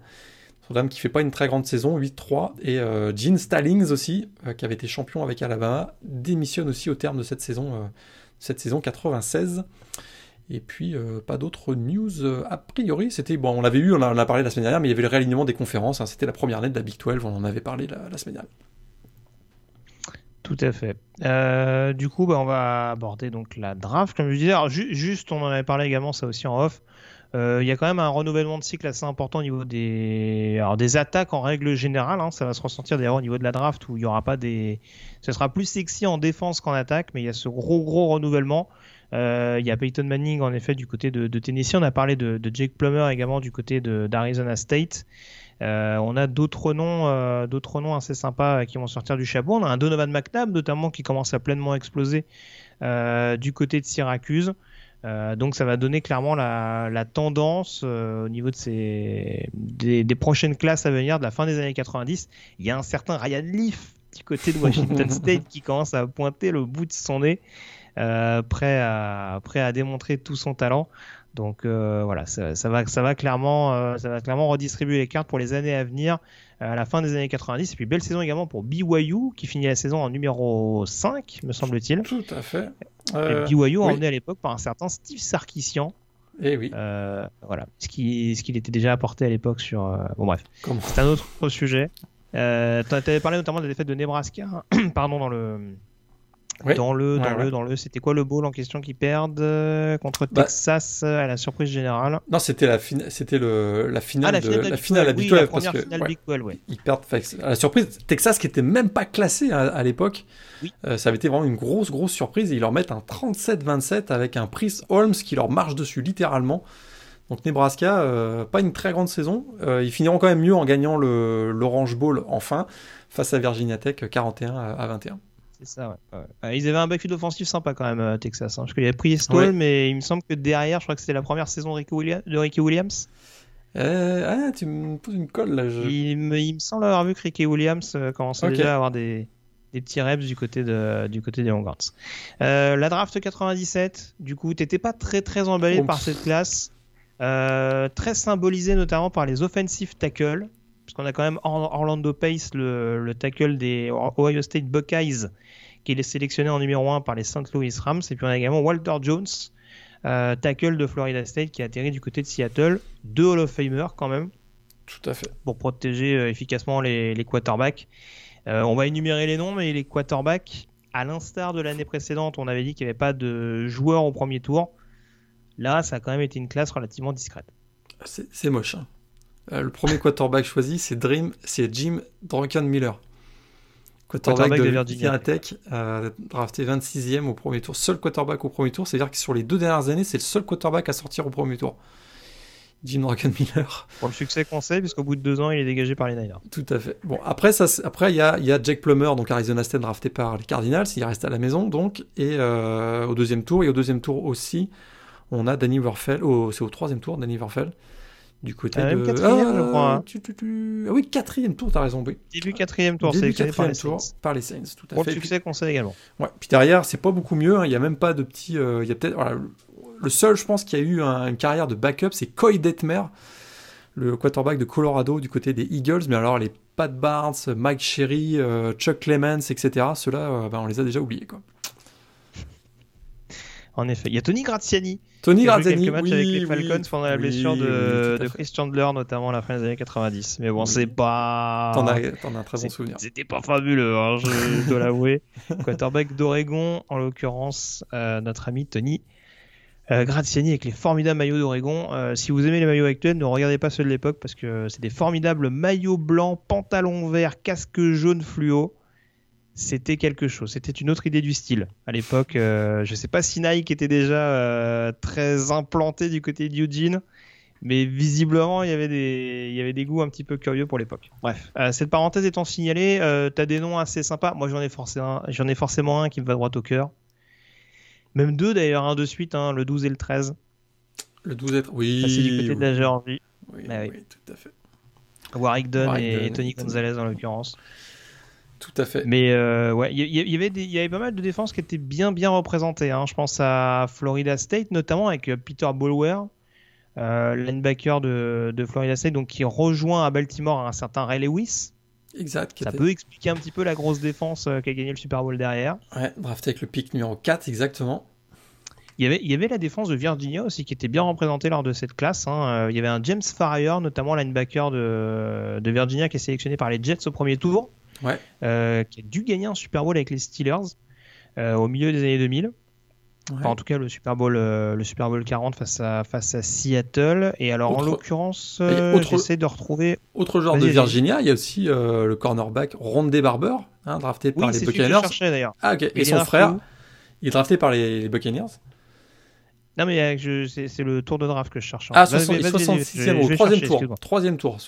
Speaker 2: Notre-Dame qui fait pas une très grande saison, 8-3. Et euh, Gene Stallings aussi, euh, qui avait été champion avec Alabama, démissionne aussi au terme de cette saison, euh, cette saison 96. Et puis, pas d'autres news a priori. C'était, bon, on l'avait eu, on en a, parlé la semaine dernière, mais il y avait le réalignement des conférences. hein, C'était la première année de la Big 12, on en avait parlé la semaine dernière.
Speaker 1: Tout à fait. Euh, du coup, bah, on va aborder donc la draft, comme je disais. Juste, on en avait parlé également, ça aussi en off. Euh, Il y a quand même un renouvellement de cycle assez important au niveau des, attaques en règle générale. hein. ça va se ressentir d'ailleurs au niveau de la draft où il y aura pas des, ce sera plus sexy en défense qu'en attaque, mais il y a ce gros gros renouvellement. Euh, il y a Peyton Manning en effet du côté de, Tennessee. On a parlé de, de Jake Plummer également du côté d'Arizona State. Euh, on a d'autres noms, euh, d'autres noms assez sympas euh, qui vont sortir du chapeau. On a un Donovan McNabb notamment qui commence à pleinement exploser du côté de Syracuse. Euh, donc ça va donner clairement la, la tendance euh, au niveau de ces, des, des prochaines classes à venir de la fin des années 90. Il y a un certain Ryan Leaf du côté de Washington State qui commence à pointer le bout de son nez, prêt, à, prêt à démontrer tout son talent. Donc euh, voilà, ça, ça va, ça va clairement, euh, ça va clairement redistribuer les cartes pour les années à venir, euh, à la fin des années 90. Et puis belle saison également pour BYU qui finit la saison en numéro 5, me semble-t-il.
Speaker 2: Tout à fait.
Speaker 1: Et
Speaker 2: Euh,
Speaker 1: BYU
Speaker 2: oui.
Speaker 1: emmené à l'époque par un certain Steve Sarkisian,
Speaker 2: Eh oui.
Speaker 1: euh, voilà, ce qui, ce qu'il était déjà apporté à l'époque sur. euh, Bon bref, c'est un autre sujet. Euh, tu avais parlé notamment de la défaite de Nebraska, pardon, dans le
Speaker 2: Oui.
Speaker 1: Dans le, dans
Speaker 2: Ouais,
Speaker 1: le,
Speaker 2: ouais.
Speaker 1: dans le, c'était quoi le bowl en question qu'ils perdent euh, contre
Speaker 2: Bah-
Speaker 1: Texas euh, à la surprise générale?
Speaker 2: Non, c'était la, fin- c'était le, la finale,
Speaker 1: Ah, la finale, de
Speaker 2: la
Speaker 1: Big
Speaker 2: finale à
Speaker 1: 12,
Speaker 2: Big
Speaker 1: oui,
Speaker 2: 12,
Speaker 1: la
Speaker 2: parce que,
Speaker 1: finale
Speaker 2: ouais,
Speaker 1: Big 12, ouais.
Speaker 2: ils perdent. à la surprise, Texas qui était même pas classé à, à l'époque,
Speaker 1: Oui.
Speaker 2: euh, ça avait été vraiment une grosse, grosse surprise. Et ils leur mettent un 37-27 avec un Priest Holmes qui leur marche dessus littéralement. Donc Nebraska, euh, pas une très grande saison. Ils finiront quand même mieux en gagnant le l'Orange Bowl enfin face à Virginia Tech 41 à, à 21.
Speaker 1: C'est ça, ouais. ouais. Euh, ils avaient un backfield offensif sympa quand même, euh, Texas. Hein, parce qu'il y avait Priest Hall,
Speaker 2: Ouais.
Speaker 1: mais il me semble que derrière, je crois que c'était la première saison de Ricky, Williams.
Speaker 2: Euh, ah, tu me poses une colle là. je-
Speaker 1: Il, me, il me semble avoir vu que Ricky Williams commençait déjà à avoir des, des petits reps du côté, de, du côté des Longhorns. Euh, la draft 97, du coup, t'étais pas très très emballé par cette classe. Euh, très symbolisé notamment par les offensive tackles. Parce qu'on a quand même Or- Orlando Pace, le, le tackle des Ohio State Buckeyes, qui est sélectionné en numéro 1 par les St. Louis Rams. Et puis on a également Walter Jones, euh, tackle de Florida State, qui a atterri du côté de Seattle. Deux Hall of Famer quand même
Speaker 2: Tout à fait.
Speaker 1: pour protéger euh, efficacement les, les quarterbacks. Euh, on va énumérer les noms, mais les quarterbacks, à l'instar de l'année précédente, on avait dit qu'il n'y avait pas de joueurs au premier tour. Là, ça a quand même été une classe relativement discrète.
Speaker 2: C'est c'est moche. hein. Euh, le premier quarterback choisi, c'est Dream, c'est Jim Drunken Miller. Quarterback,
Speaker 1: Quarterback
Speaker 2: de,
Speaker 1: de
Speaker 2: Virginia Tech, euh, drafté 26e au premier tour. Seul quarterback au premier tour, c'est-à-dire que sur les deux dernières années, c'est le seul quarterback à sortir au premier tour. Jim Drunken Miller.
Speaker 1: Pour le succès qu'on sait, puisqu'au bout de deux ans, il est dégagé par les Niners.
Speaker 2: Tout à fait. Bon, après, ça, après il y a, y a Jake Plummer, donc Arizona State drafté par les Cardinals, il reste à la maison, donc, et euh, au deuxième tour, et au deuxième tour aussi, on a Danny Werfel, c'est au troisième tour, Danny Werfel, du côté
Speaker 1: Ah,
Speaker 2: de...
Speaker 1: quatrième, je crois, hein.
Speaker 2: tu- tu- tu- Ah oui, quatrième tour, t'as raison, oui.
Speaker 1: Début quatrième tour, par
Speaker 2: quatrième
Speaker 1: les
Speaker 2: tour
Speaker 1: Saints.
Speaker 2: par les Saints, tout à
Speaker 1: Pour
Speaker 2: fait.
Speaker 1: succès qu'on sait également.
Speaker 2: Ouais. Puis derrière, c'est pas beaucoup mieux. hein. Il y a même pas de petit. euh, il y a peut-être. voilà, le- le seul, je pense, qui a eu un- une carrière de backup, c'est Coy Detmer, le quarterback de Colorado du côté des Eagles. Mais alors, les Pat Barnes, Mike Sherry, euh, Chuck Clemens, etc., ceux-là, euh, ben, on les a déjà oubliés. Quoi.
Speaker 1: En effet. Il y a Tony Graziani,
Speaker 2: Tony
Speaker 1: qui a joué
Speaker 2: Graziani,
Speaker 1: quelques matchs
Speaker 2: oui,
Speaker 1: avec les
Speaker 2: oui,
Speaker 1: Falcons pendant la
Speaker 2: oui,
Speaker 1: blessure de,
Speaker 2: oui.
Speaker 1: Chris Chandler, notamment à la fin des années 90. Mais bon,
Speaker 2: Oui.
Speaker 1: c'est pas.
Speaker 2: T'en as, un très bon souvenir.
Speaker 1: C'était pas fabuleux, hein, je, je dois l'avouer. Quarterback d'Oregon, en l'occurrence, euh, notre ami Tony euh, Graziani avec les formidables maillots d'Oregon. Euh, si vous aimez les maillots actuels, ne regardez pas ceux de l'époque parce que c'est des formidables maillots blancs, pantalons verts, casque jaune fluo. C'était quelque chose. C'était une autre idée du style à l'époque. euh, je sais pas si Nike était déjà euh, très implanté du côté d'Eugene. Mais visiblement, il y avait des, il y avait des goûts un petit peu curieux pour l'époque. Bref, euh, cette parenthèse étant signalée, euh, t'as des noms assez sympas. Moi, j'en ai forcément, j'en ai forcément un qui me va droit au cœur. Même deux d'ailleurs, un de suite, hein, le 12 et le 13.
Speaker 2: Le 12 est. Oui.
Speaker 1: Passé du côté
Speaker 2: oui,
Speaker 1: de la Géorgie.
Speaker 2: oui,
Speaker 1: Ah oui.
Speaker 2: oui, tout à fait.
Speaker 1: Warwick Dunn
Speaker 2: Warwick
Speaker 1: et
Speaker 2: Dunn
Speaker 1: Tony
Speaker 2: et Tony.
Speaker 1: Gonzalez en l'occurrence.
Speaker 2: Tout à fait.
Speaker 1: Mais euh, ouais, il y, avait des- il y avait pas mal de défenses qui étaient bien bien représentées. hein. Je pense à Florida State notamment avec euh, Peter Bulwer, euh, linebacker de, de Florida State, donc qui rejoint à Baltimore un certain Ray Lewis.
Speaker 2: Exact. qui
Speaker 1: Ça
Speaker 2: était-
Speaker 1: peut expliquer un petit peu la grosse défense euh, qui a gagné le Super Bowl derrière.
Speaker 2: Ouais, drafté avec le pick numéro 4, exactement.
Speaker 1: Il y, avait, il y avait la défense de Virginia aussi qui était bien représentée lors de cette classe. hein. Euh, Il y avait un James Farrier, notamment linebacker de, de Virginia, qui est sélectionné par les Jets au premier tour,
Speaker 2: Ouais.
Speaker 1: euh, qui a dû gagner un Super Bowl avec les Steelers euh, au milieu des années 2000.
Speaker 2: Ouais.
Speaker 1: Enfin, en tout cas, le Super Bowl, euh, le Super Bowl 40 face à, face à Seattle. Et alors, en l'occurrence, j'essaie de retrouver.
Speaker 2: Autre genre de. Virginia, il y a aussi le cornerback Rondé Barber, hein, drafté par les
Speaker 1: je
Speaker 2: Buccaneers.
Speaker 1: cherchais d'ailleurs.
Speaker 2: Ah, ok.
Speaker 1: Il
Speaker 2: Et
Speaker 1: est
Speaker 2: son frère,
Speaker 1: où
Speaker 2: il est drafté par les, les Buccaneers.
Speaker 1: Non, mais je- c'est le tour de draft que je cherche.
Speaker 2: Ah,
Speaker 1: Vas-y,
Speaker 2: 60
Speaker 1: vas-y, vas-y,
Speaker 2: 66e
Speaker 1: je- je
Speaker 2: au troisième tour. Troisième tour.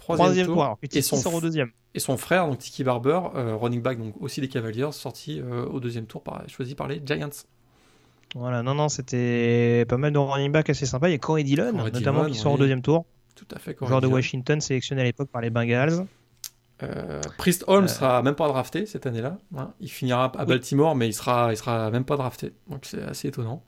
Speaker 1: Troisième tour.
Speaker 2: tour.
Speaker 1: Alors,
Speaker 2: Et son,
Speaker 1: sort au deuxième.
Speaker 2: et son frère, donc Tiki Barber, euh, running back, donc aussi des Cavaliers, sorti euh, au deuxième tour, par, choisi par les Giants.
Speaker 1: Voilà, non, non, c'était pas mal de running back assez sympa. Il y a Corey Dillon,
Speaker 2: Corey
Speaker 1: notamment,
Speaker 2: Dillon,
Speaker 1: qui sort au deuxième tour.
Speaker 2: Tout à fait.
Speaker 1: joueur de. Washington, sélectionné à l'époque par les Bengals.
Speaker 2: Euh, Priest Holmes sera même pas drafté cette année-là. hein. Il finira à
Speaker 1: Oui.
Speaker 2: Baltimore, mais il sera, il sera même pas drafté. Donc c'est assez étonnant.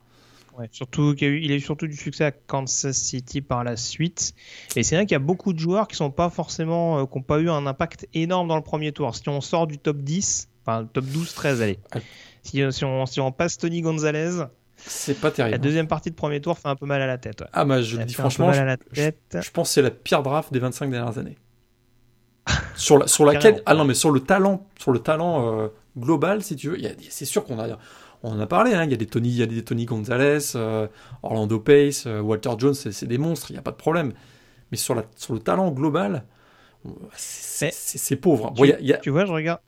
Speaker 1: Ouais, surtout qu'il a eu, il a eu surtout du succès à Kansas City par la suite. Et c'est vrai qu'il y a beaucoup de joueurs qui sont pas forcément, euh, qui n'ont pas eu un impact énorme dans le premier tour. Si on sort du top 10, enfin top 12, 13, allez.
Speaker 2: Ouais.
Speaker 1: Si, si on, si on passe Tony Gonzalez,
Speaker 2: C'est pas
Speaker 1: la
Speaker 2: terrible.
Speaker 1: deuxième partie de premier tour fait un peu mal à la tête. ouais.
Speaker 2: Ah bah je le dis franchement,
Speaker 1: mal
Speaker 2: je,
Speaker 1: à la tête.
Speaker 2: je pense que c'est la pire draft des 25 dernières années. sur, la, sur laquelle ah non mais sur le talent sur le talent euh, global, si tu veux, c'est sûr qu'on a, on en a parlé, hein, il y a des Tony, il y a des Tony Gonzalez, euh, Orlando Pace, euh, Walter Jones, c'est des monstres, il n'y a pas de problème. Mais sur, la, sur le talent global, c'est pauvre.
Speaker 1: Tu, y a, tu vois, je regarde.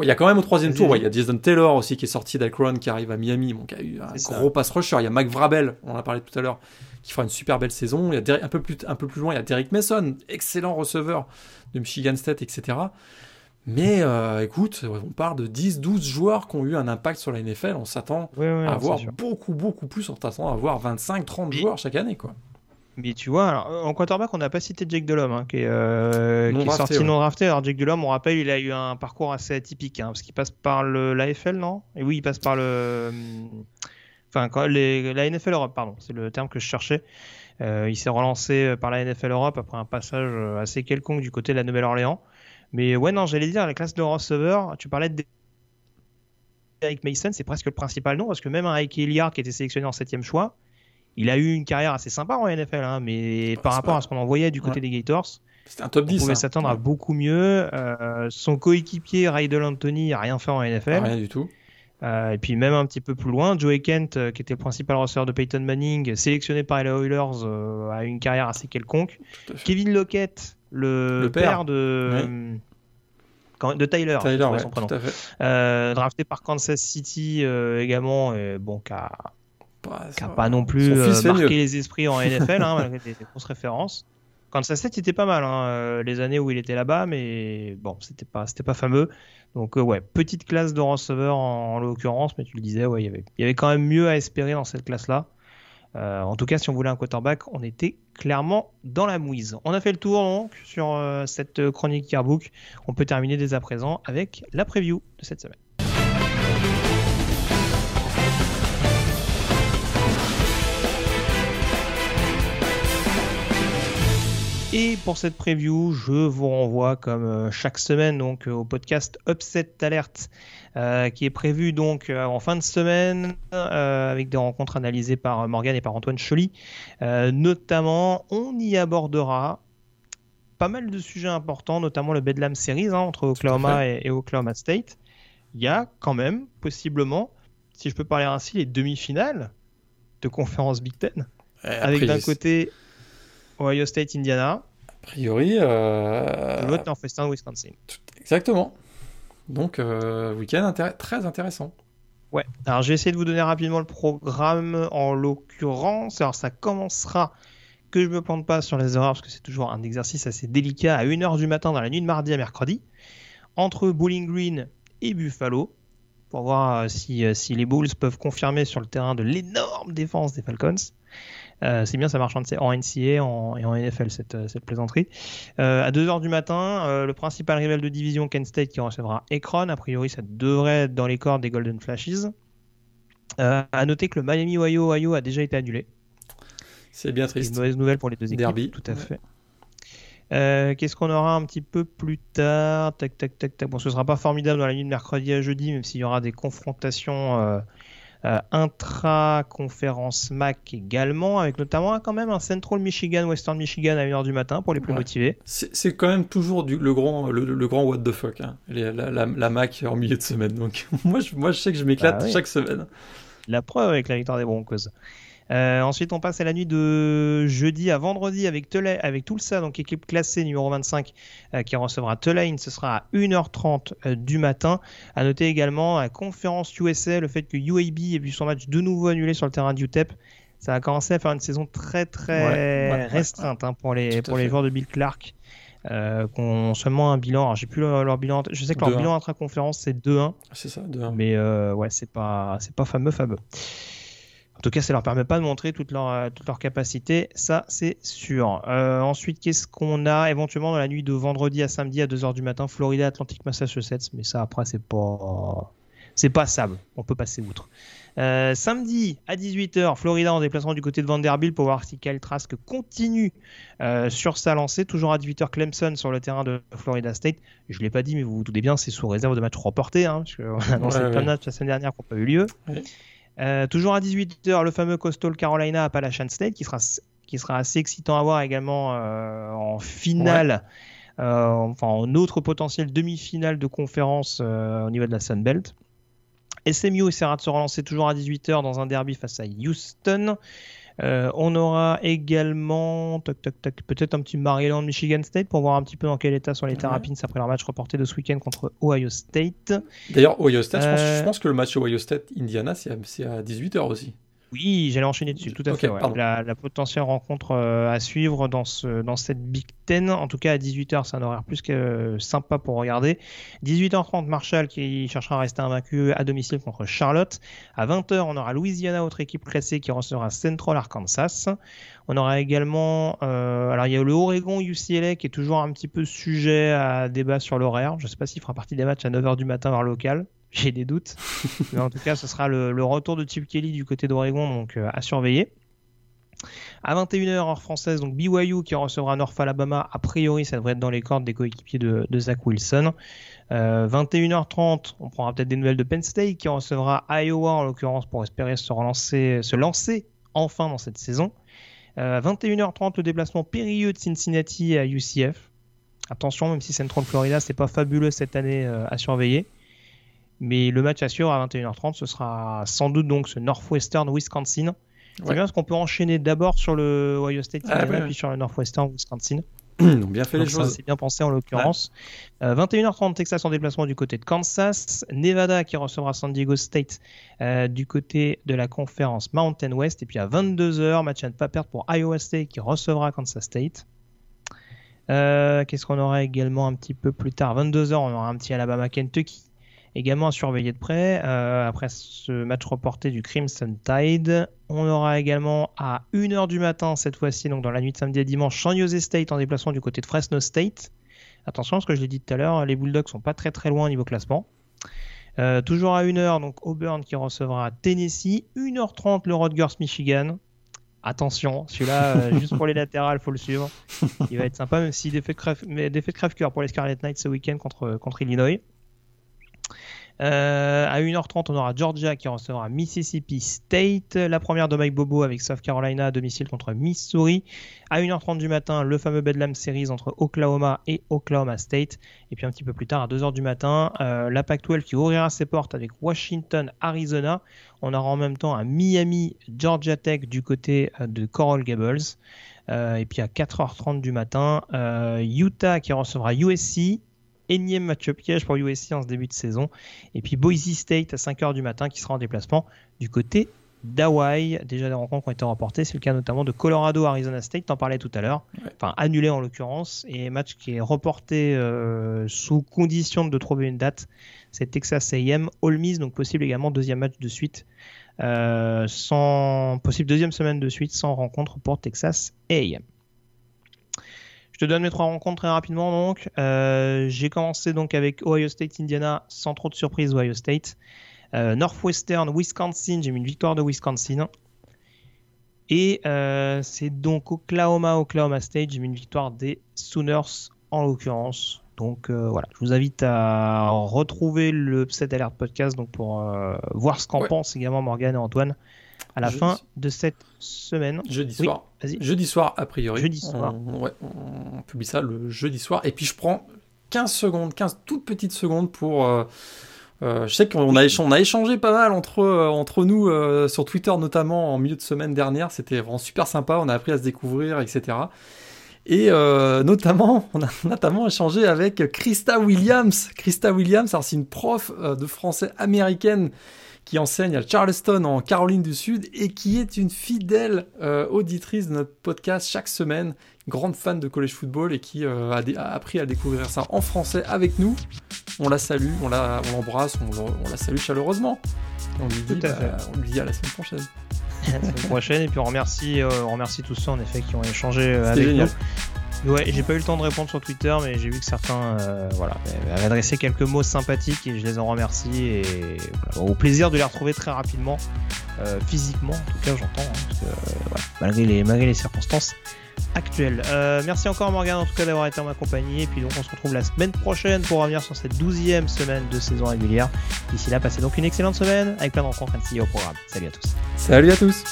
Speaker 2: Il y a quand même au troisième tour, il y a Jason Taylor aussi qui est sorti d'Akron, qui arrive à Miami, qui a eu un gros pass rusher. Il y a Mac Vrabel, on en a parlé tout à l'heure, qui fera une super belle saison. Il y a un, peu plus, un peu plus loin, il y a Derek Mason, excellent receveur de Michigan State, etc. Mais euh, écoute, on parle de 10-12 joueurs qui ont eu un impact sur la NFL. On s'attend à avoir beaucoup, beaucoup plus. On s'attend à avoir 25-30 joueurs chaque année. quoi.
Speaker 1: Mais tu vois, alors, en quarterback, on n'a pas cité Jake Delhomme, hein, qui est, euh, qui est sorti non drafté. Alors, Jake Delhomme, on rappelle, il a eu un parcours assez atypique, hein, parce qu'il passe par l'AFL, non? Et oui, il passe par le. Enfin, quand les, la NFL Europe, pardon, c'est le terme que je cherchais. Euh, il s'est relancé par la NFL Europe après un passage assez quelconque du côté de la Nouvelle-Orléans. Mais ouais, non, j'allais dire, la classe de receveur, tu parlais de Eric Mason, c'est presque le principal nom, parce que même un Ike Hilliard qui était sélectionné en septième choix, il a eu une carrière assez sympa en NFL, hein, mais par rapport à ce qu'on en voyait du côté des Gators,
Speaker 2: un top 10.
Speaker 1: On pouvait hein. s'attendre à beaucoup mieux. Euh, son coéquipier, Rydell Anthony, n'a rien fait en NFL.
Speaker 2: Rien du tout.
Speaker 1: Euh, et puis même un petit peu plus loin, Joey Kent, euh, qui était le principal receveur de Peyton Manning, sélectionné par les Oilers, a eu une carrière assez quelconque. Kevin Lockett, le, père, de, de Tyler, son prénom. Euh, drafté par Kansas City euh, également, et bon, qui a, pas non plus euh, marqué les esprits en NFL, hein, malgré des, références. Kansas City était pas mal, hein, les années où il était là-bas, mais bon, c'était pas, c'était pas fameux. Donc ouais, petite classe de receveur en, l'occurrence, mais tu le disais, ouais, il y avait, il y avait quand même mieux à espérer dans cette classe-là. Euh, en tout cas, si on voulait un quarterback, on était clairement dans la mouise. On a fait le tour donc sur euh, cette chronique Yearbook. On peut terminer dès à présent avec la preview de cette semaine. Et pour cette preview, je vous renvoie comme euh, chaque semaine donc au podcast Upset Alert euh, qui est prévu donc euh, en fin de semaine avec des rencontres analysées par Morgan et par Antoine Choly. notamment, on y abordera pas mal de sujets importants, notamment le Bedlam Series hein, entre Oklahoma et, Oklahoma State. Il y a quand même possiblement, si je peux parler ainsi, les demi-finales de conférence Big Ten. avec d'un côté Ohio State, Indiana.
Speaker 2: A priori. Euh...
Speaker 1: L'autre, Northwestern, Wisconsin.
Speaker 2: Exactement. Donc, euh, week-end très intéressant.
Speaker 1: Ouais. Alors, j'ai essayé de vous donner rapidement le programme en l'occurrence. Alors, ça commencera que je me plante pas sur les erreurs parce que c'est toujours un exercice assez délicat à 1h du matin dans la nuit de mardi à mercredi entre Bowling Green et Buffalo pour voir si, euh, si les Bulls peuvent confirmer sur le terrain de l'énorme défense des Falcons. Euh, c'est bien, ça marche en NCA et en NFL cette, euh, cette plaisanterie. Euh, à 2h du matin, le principal rival de division Kent State qui recevra Ekron. A priori, ça devrait être dans les cordes des Golden Flashes. à noter que le Miami Ohio, Ohio a déjà été annulé.
Speaker 2: C'est bien triste.
Speaker 1: Une mauvaise nouvelle pour les deux équipes.
Speaker 2: Derby.
Speaker 1: Tout à fait. Qu'est-ce qu'on aura un petit peu plus tard? Tac, tac, tac, tac. Bon, ce sera pas formidable dans la nuit de mercredi à jeudi, même s'il y aura des confrontations euh, intra-conférence MAC également, avec notamment quand même un Central Michigan, Western Michigan à 1h du matin pour les plus motivés.
Speaker 2: C'est quand même toujours du, le, grand, le, grand what the fuck, hein. la, la, MAC en milieu de semaine. Donc moi je, moi, je sais que je m'éclate bah chaque semaine.
Speaker 1: La preuve avec la victoire des Broncos. Euh, ensuite, on passe à la nuit de jeudi à vendredi avec, Tulane, avec Tulsa, donc équipe classée numéro 25, euh, qui recevra Tulane. Ce sera à 1h30 euh, du matin. À noter également la conférence USA, le fait que UAB ait vu son match de nouveau annulé sur le terrain d'UTEP. Ça a commencé à faire une saison très très restreinte hein, pour les, pour les joueurs de Bill Clark. Euh, qui ont seulement un bilan. Alors, j'ai plus leur, bilan. Je sais que leur bilan intra-conférence c'est 2-1.
Speaker 2: C'est ça, 2-1.
Speaker 1: Mais ouais, c'est pas, c'est pas fameux, fameux. En tout cas, ça leur permet pas de montrer toute leur, euh, toute leur capacité, ça c'est sûr. Euh, ensuite, qu'est-ce qu'on a éventuellement dans la nuit de vendredi à samedi à 2h du matin? Florida, Atlantic, Massachusetts, mais ça après c'est pas c'est pas sable, on peut passer outre. Euh, samedi à 18h, Florida en déplacement du côté de Vanderbilt pour voir si Kyle Trask continue sur sa lancée. Toujours à 18h, Clemson sur le terrain de Florida State. Je ne l'ai pas dit, mais vous vous doutez bien, c'est sous réserve de match reporté, hein, parce qu'on a annoncé plein de matchs la semaine dernière qui n'ont pas eu lieu. Euh, toujours à 18h, le fameux Coastal Carolina Appalachian State qui sera, qui sera assez excitant à voir également euh, en finale enfin en autre potentiel demi-finale de conférence au niveau de la Sun Belt. SMU essaiera de se relancer toujours à 18h dans un derby face à Houston. Euh, on aura également peut-être un petit Maryland Michigan State pour voir un petit peu dans quel état sont les Terrapins après leur match reporté de ce week-end contre Ohio State.
Speaker 2: D'ailleurs, Ohio State, je, pense, euh, que le match Ohio State Indiana c'est à 18h aussi.
Speaker 1: Oui, j'allais enchaîner dessus, tout à fait. La, potentielle rencontre euh, à suivre dans, ce, dans cette Big Ten, en tout cas à 18h, c'est un horaire plus que sympa pour regarder. 18h30, Marshall qui cherchera à rester invaincu à domicile contre Charlotte. À 20h, on aura Louisiana, autre équipe classée qui recevra Central Arkansas. On aura également, euh, alors il y a le Oregon UCLA qui est toujours un petit peu sujet à débat sur l'horaire. Je ne sais pas s'il fera partie des matchs à 9h du matin vers local j'ai des doutes. Mais en tout cas, ce sera le, retour de Chip Kelly du côté d'Oregon, donc euh, à surveiller. À 21h, heure française, donc BYU qui recevra North Alabama. A priori, ça devrait être dans les cordes des coéquipiers de, Zach Wilson. 21h30, euh, on prendra peut-être des nouvelles de Penn State qui recevra Iowa en l'occurrence pour espérer se relancer, se lancer enfin dans cette saison. 21h30, euh, le déplacement périlleux de Cincinnati à UCF. Attention, même si Central Florida, c'est pas fabuleux cette année à surveiller. Mais le match assure à 21h30, ce sera sans doute donc ce Northwestern Wisconsin. C'est bien parce qu'on peut enchaîner d'abord sur le Ohio State ah, puis sur le Northwestern Wisconsin.
Speaker 2: Ils ont bien fait les choses.
Speaker 1: C'est bien pensé en l'occurrence. 21h30, euh, Texas en déplacement du côté de Kansas. Nevada qui recevra San Diego State euh, du côté de la conférence Mountain West. Et puis à 22h, match à ne pas perdre pour Iowa State qui recevra Kansas State. Euh, qu'est-ce qu'on aura également un petit peu plus tard? 22h, on aura un petit Alabama Kentucky également à surveiller de près. Euh, après ce match reporté du Crimson Tide, on aura également à 1h du matin, cette fois-ci, donc dans la nuit de samedi à dimanche, San Jose State en déplacement du côté de Fresno State. Attention, ce que je l'ai dit tout à l'heure, les Bulldogs sont pas très très loin au niveau classement. Euh, toujours à 1h, donc Auburn qui recevra Tennessee. 1h30, le Rutgers Michigan. Attention, celui-là, euh, juste pour les latérales, faut le suivre. Il va être sympa, même si défait de crève-cœur pour les Scarlet Knights ce week-end contre, contre Illinois. Euh, à 1h30, on aura Georgia qui recevra Mississippi State. La première de Mike Bobo avec South Carolina à domicile contre Missouri. À 1h30 du matin, le fameux Bedlam Series entre Oklahoma et Oklahoma State. Et puis un petit peu plus tard, à 2h du matin, euh, la Pac-12 qui ouvrira ses portes avec Washington, Arizona. On aura en même temps un Miami, Georgia Tech du côté euh, de Coral Gables. et puis à 4h30 du matin, Utah qui recevra USC énième match-up piège pour USC en ce début de saison. Et puis Boise State à 5h du matin qui sera en déplacement du côté d'Hawaï. Déjà des rencontres ont été remportées, c'est le cas notamment de Colorado Arizona State, t'en parlais tout à l'heure, enfin annulé en l'occurrence, et match qui est reporté euh, sous condition de trouver une date, c'est Texas A&M All Miss, donc possible également deuxième match de suite, euh, sans possible deuxième semaine de suite sans rencontre pour Texas A&M. Je te donne mes trois rencontres très rapidement donc. Euh, j'ai commencé donc avec Ohio State, Indiana, sans trop de surprise Ohio State. Euh, Northwestern, Wisconsin, j'ai mis une victoire de Wisconsin. Et euh, c'est donc Oklahoma, Oklahoma State, j'ai mis une victoire des Sooners en l'occurrence. Donc voilà, je vous invite à retrouver le Set Alert podcast donc pour voir ce qu'en pensent également Morgan et Antoine à la fin de cette semaine.
Speaker 2: Jeudi soir. jeudi soir, a priori. Jeudi soir. On, ouais, on publie ça le jeudi soir. Et puis je prends 15 secondes, 15 toutes petites secondes pour. Euh, euh, je sais qu'on a, échangé, a échangé pas mal entre, euh, entre nous sur Twitter, notamment en milieu de semaine dernière. C'était vraiment super sympa. On a appris à se découvrir, etc. Et notamment, on a notamment échangé avec Krista Williams. Krista Williams, c'est une prof de français américaine qui enseigne à Charleston en Caroline du Sud et qui est une fidèle euh, auditrice de notre podcast chaque semaine, grande fan de college football et qui euh, a, appris à découvrir ça en français avec nous. On la salue, on l'embrasse, on, la salue chaleureusement. On lui, dit, bah, on lui dit à la semaine prochaine.
Speaker 1: la semaine prochaine et puis on remercie, euh, on remercie tous ceux en effet qui ont échangé avec nous. Ouais, j'ai pas eu le temps de répondre sur Twitter, mais j'ai vu que certains euh, voilà, avaient adressé quelques mots sympathiques et je les en remercie. Et au plaisir de les retrouver très rapidement, euh, physiquement en tout cas, j'entends, hein, euh, malgré, les, malgré les circonstances actuelles. merci encore Morgan en tout cas d'avoir été en ma compagnie. Et puis donc on se retrouve la semaine prochaine pour revenir sur cette douzième semaine de saison régulière. D'ici là, passez donc une excellente semaine avec plein de rencontres ainsi au programme. Salut à tous.
Speaker 2: Salut à tous.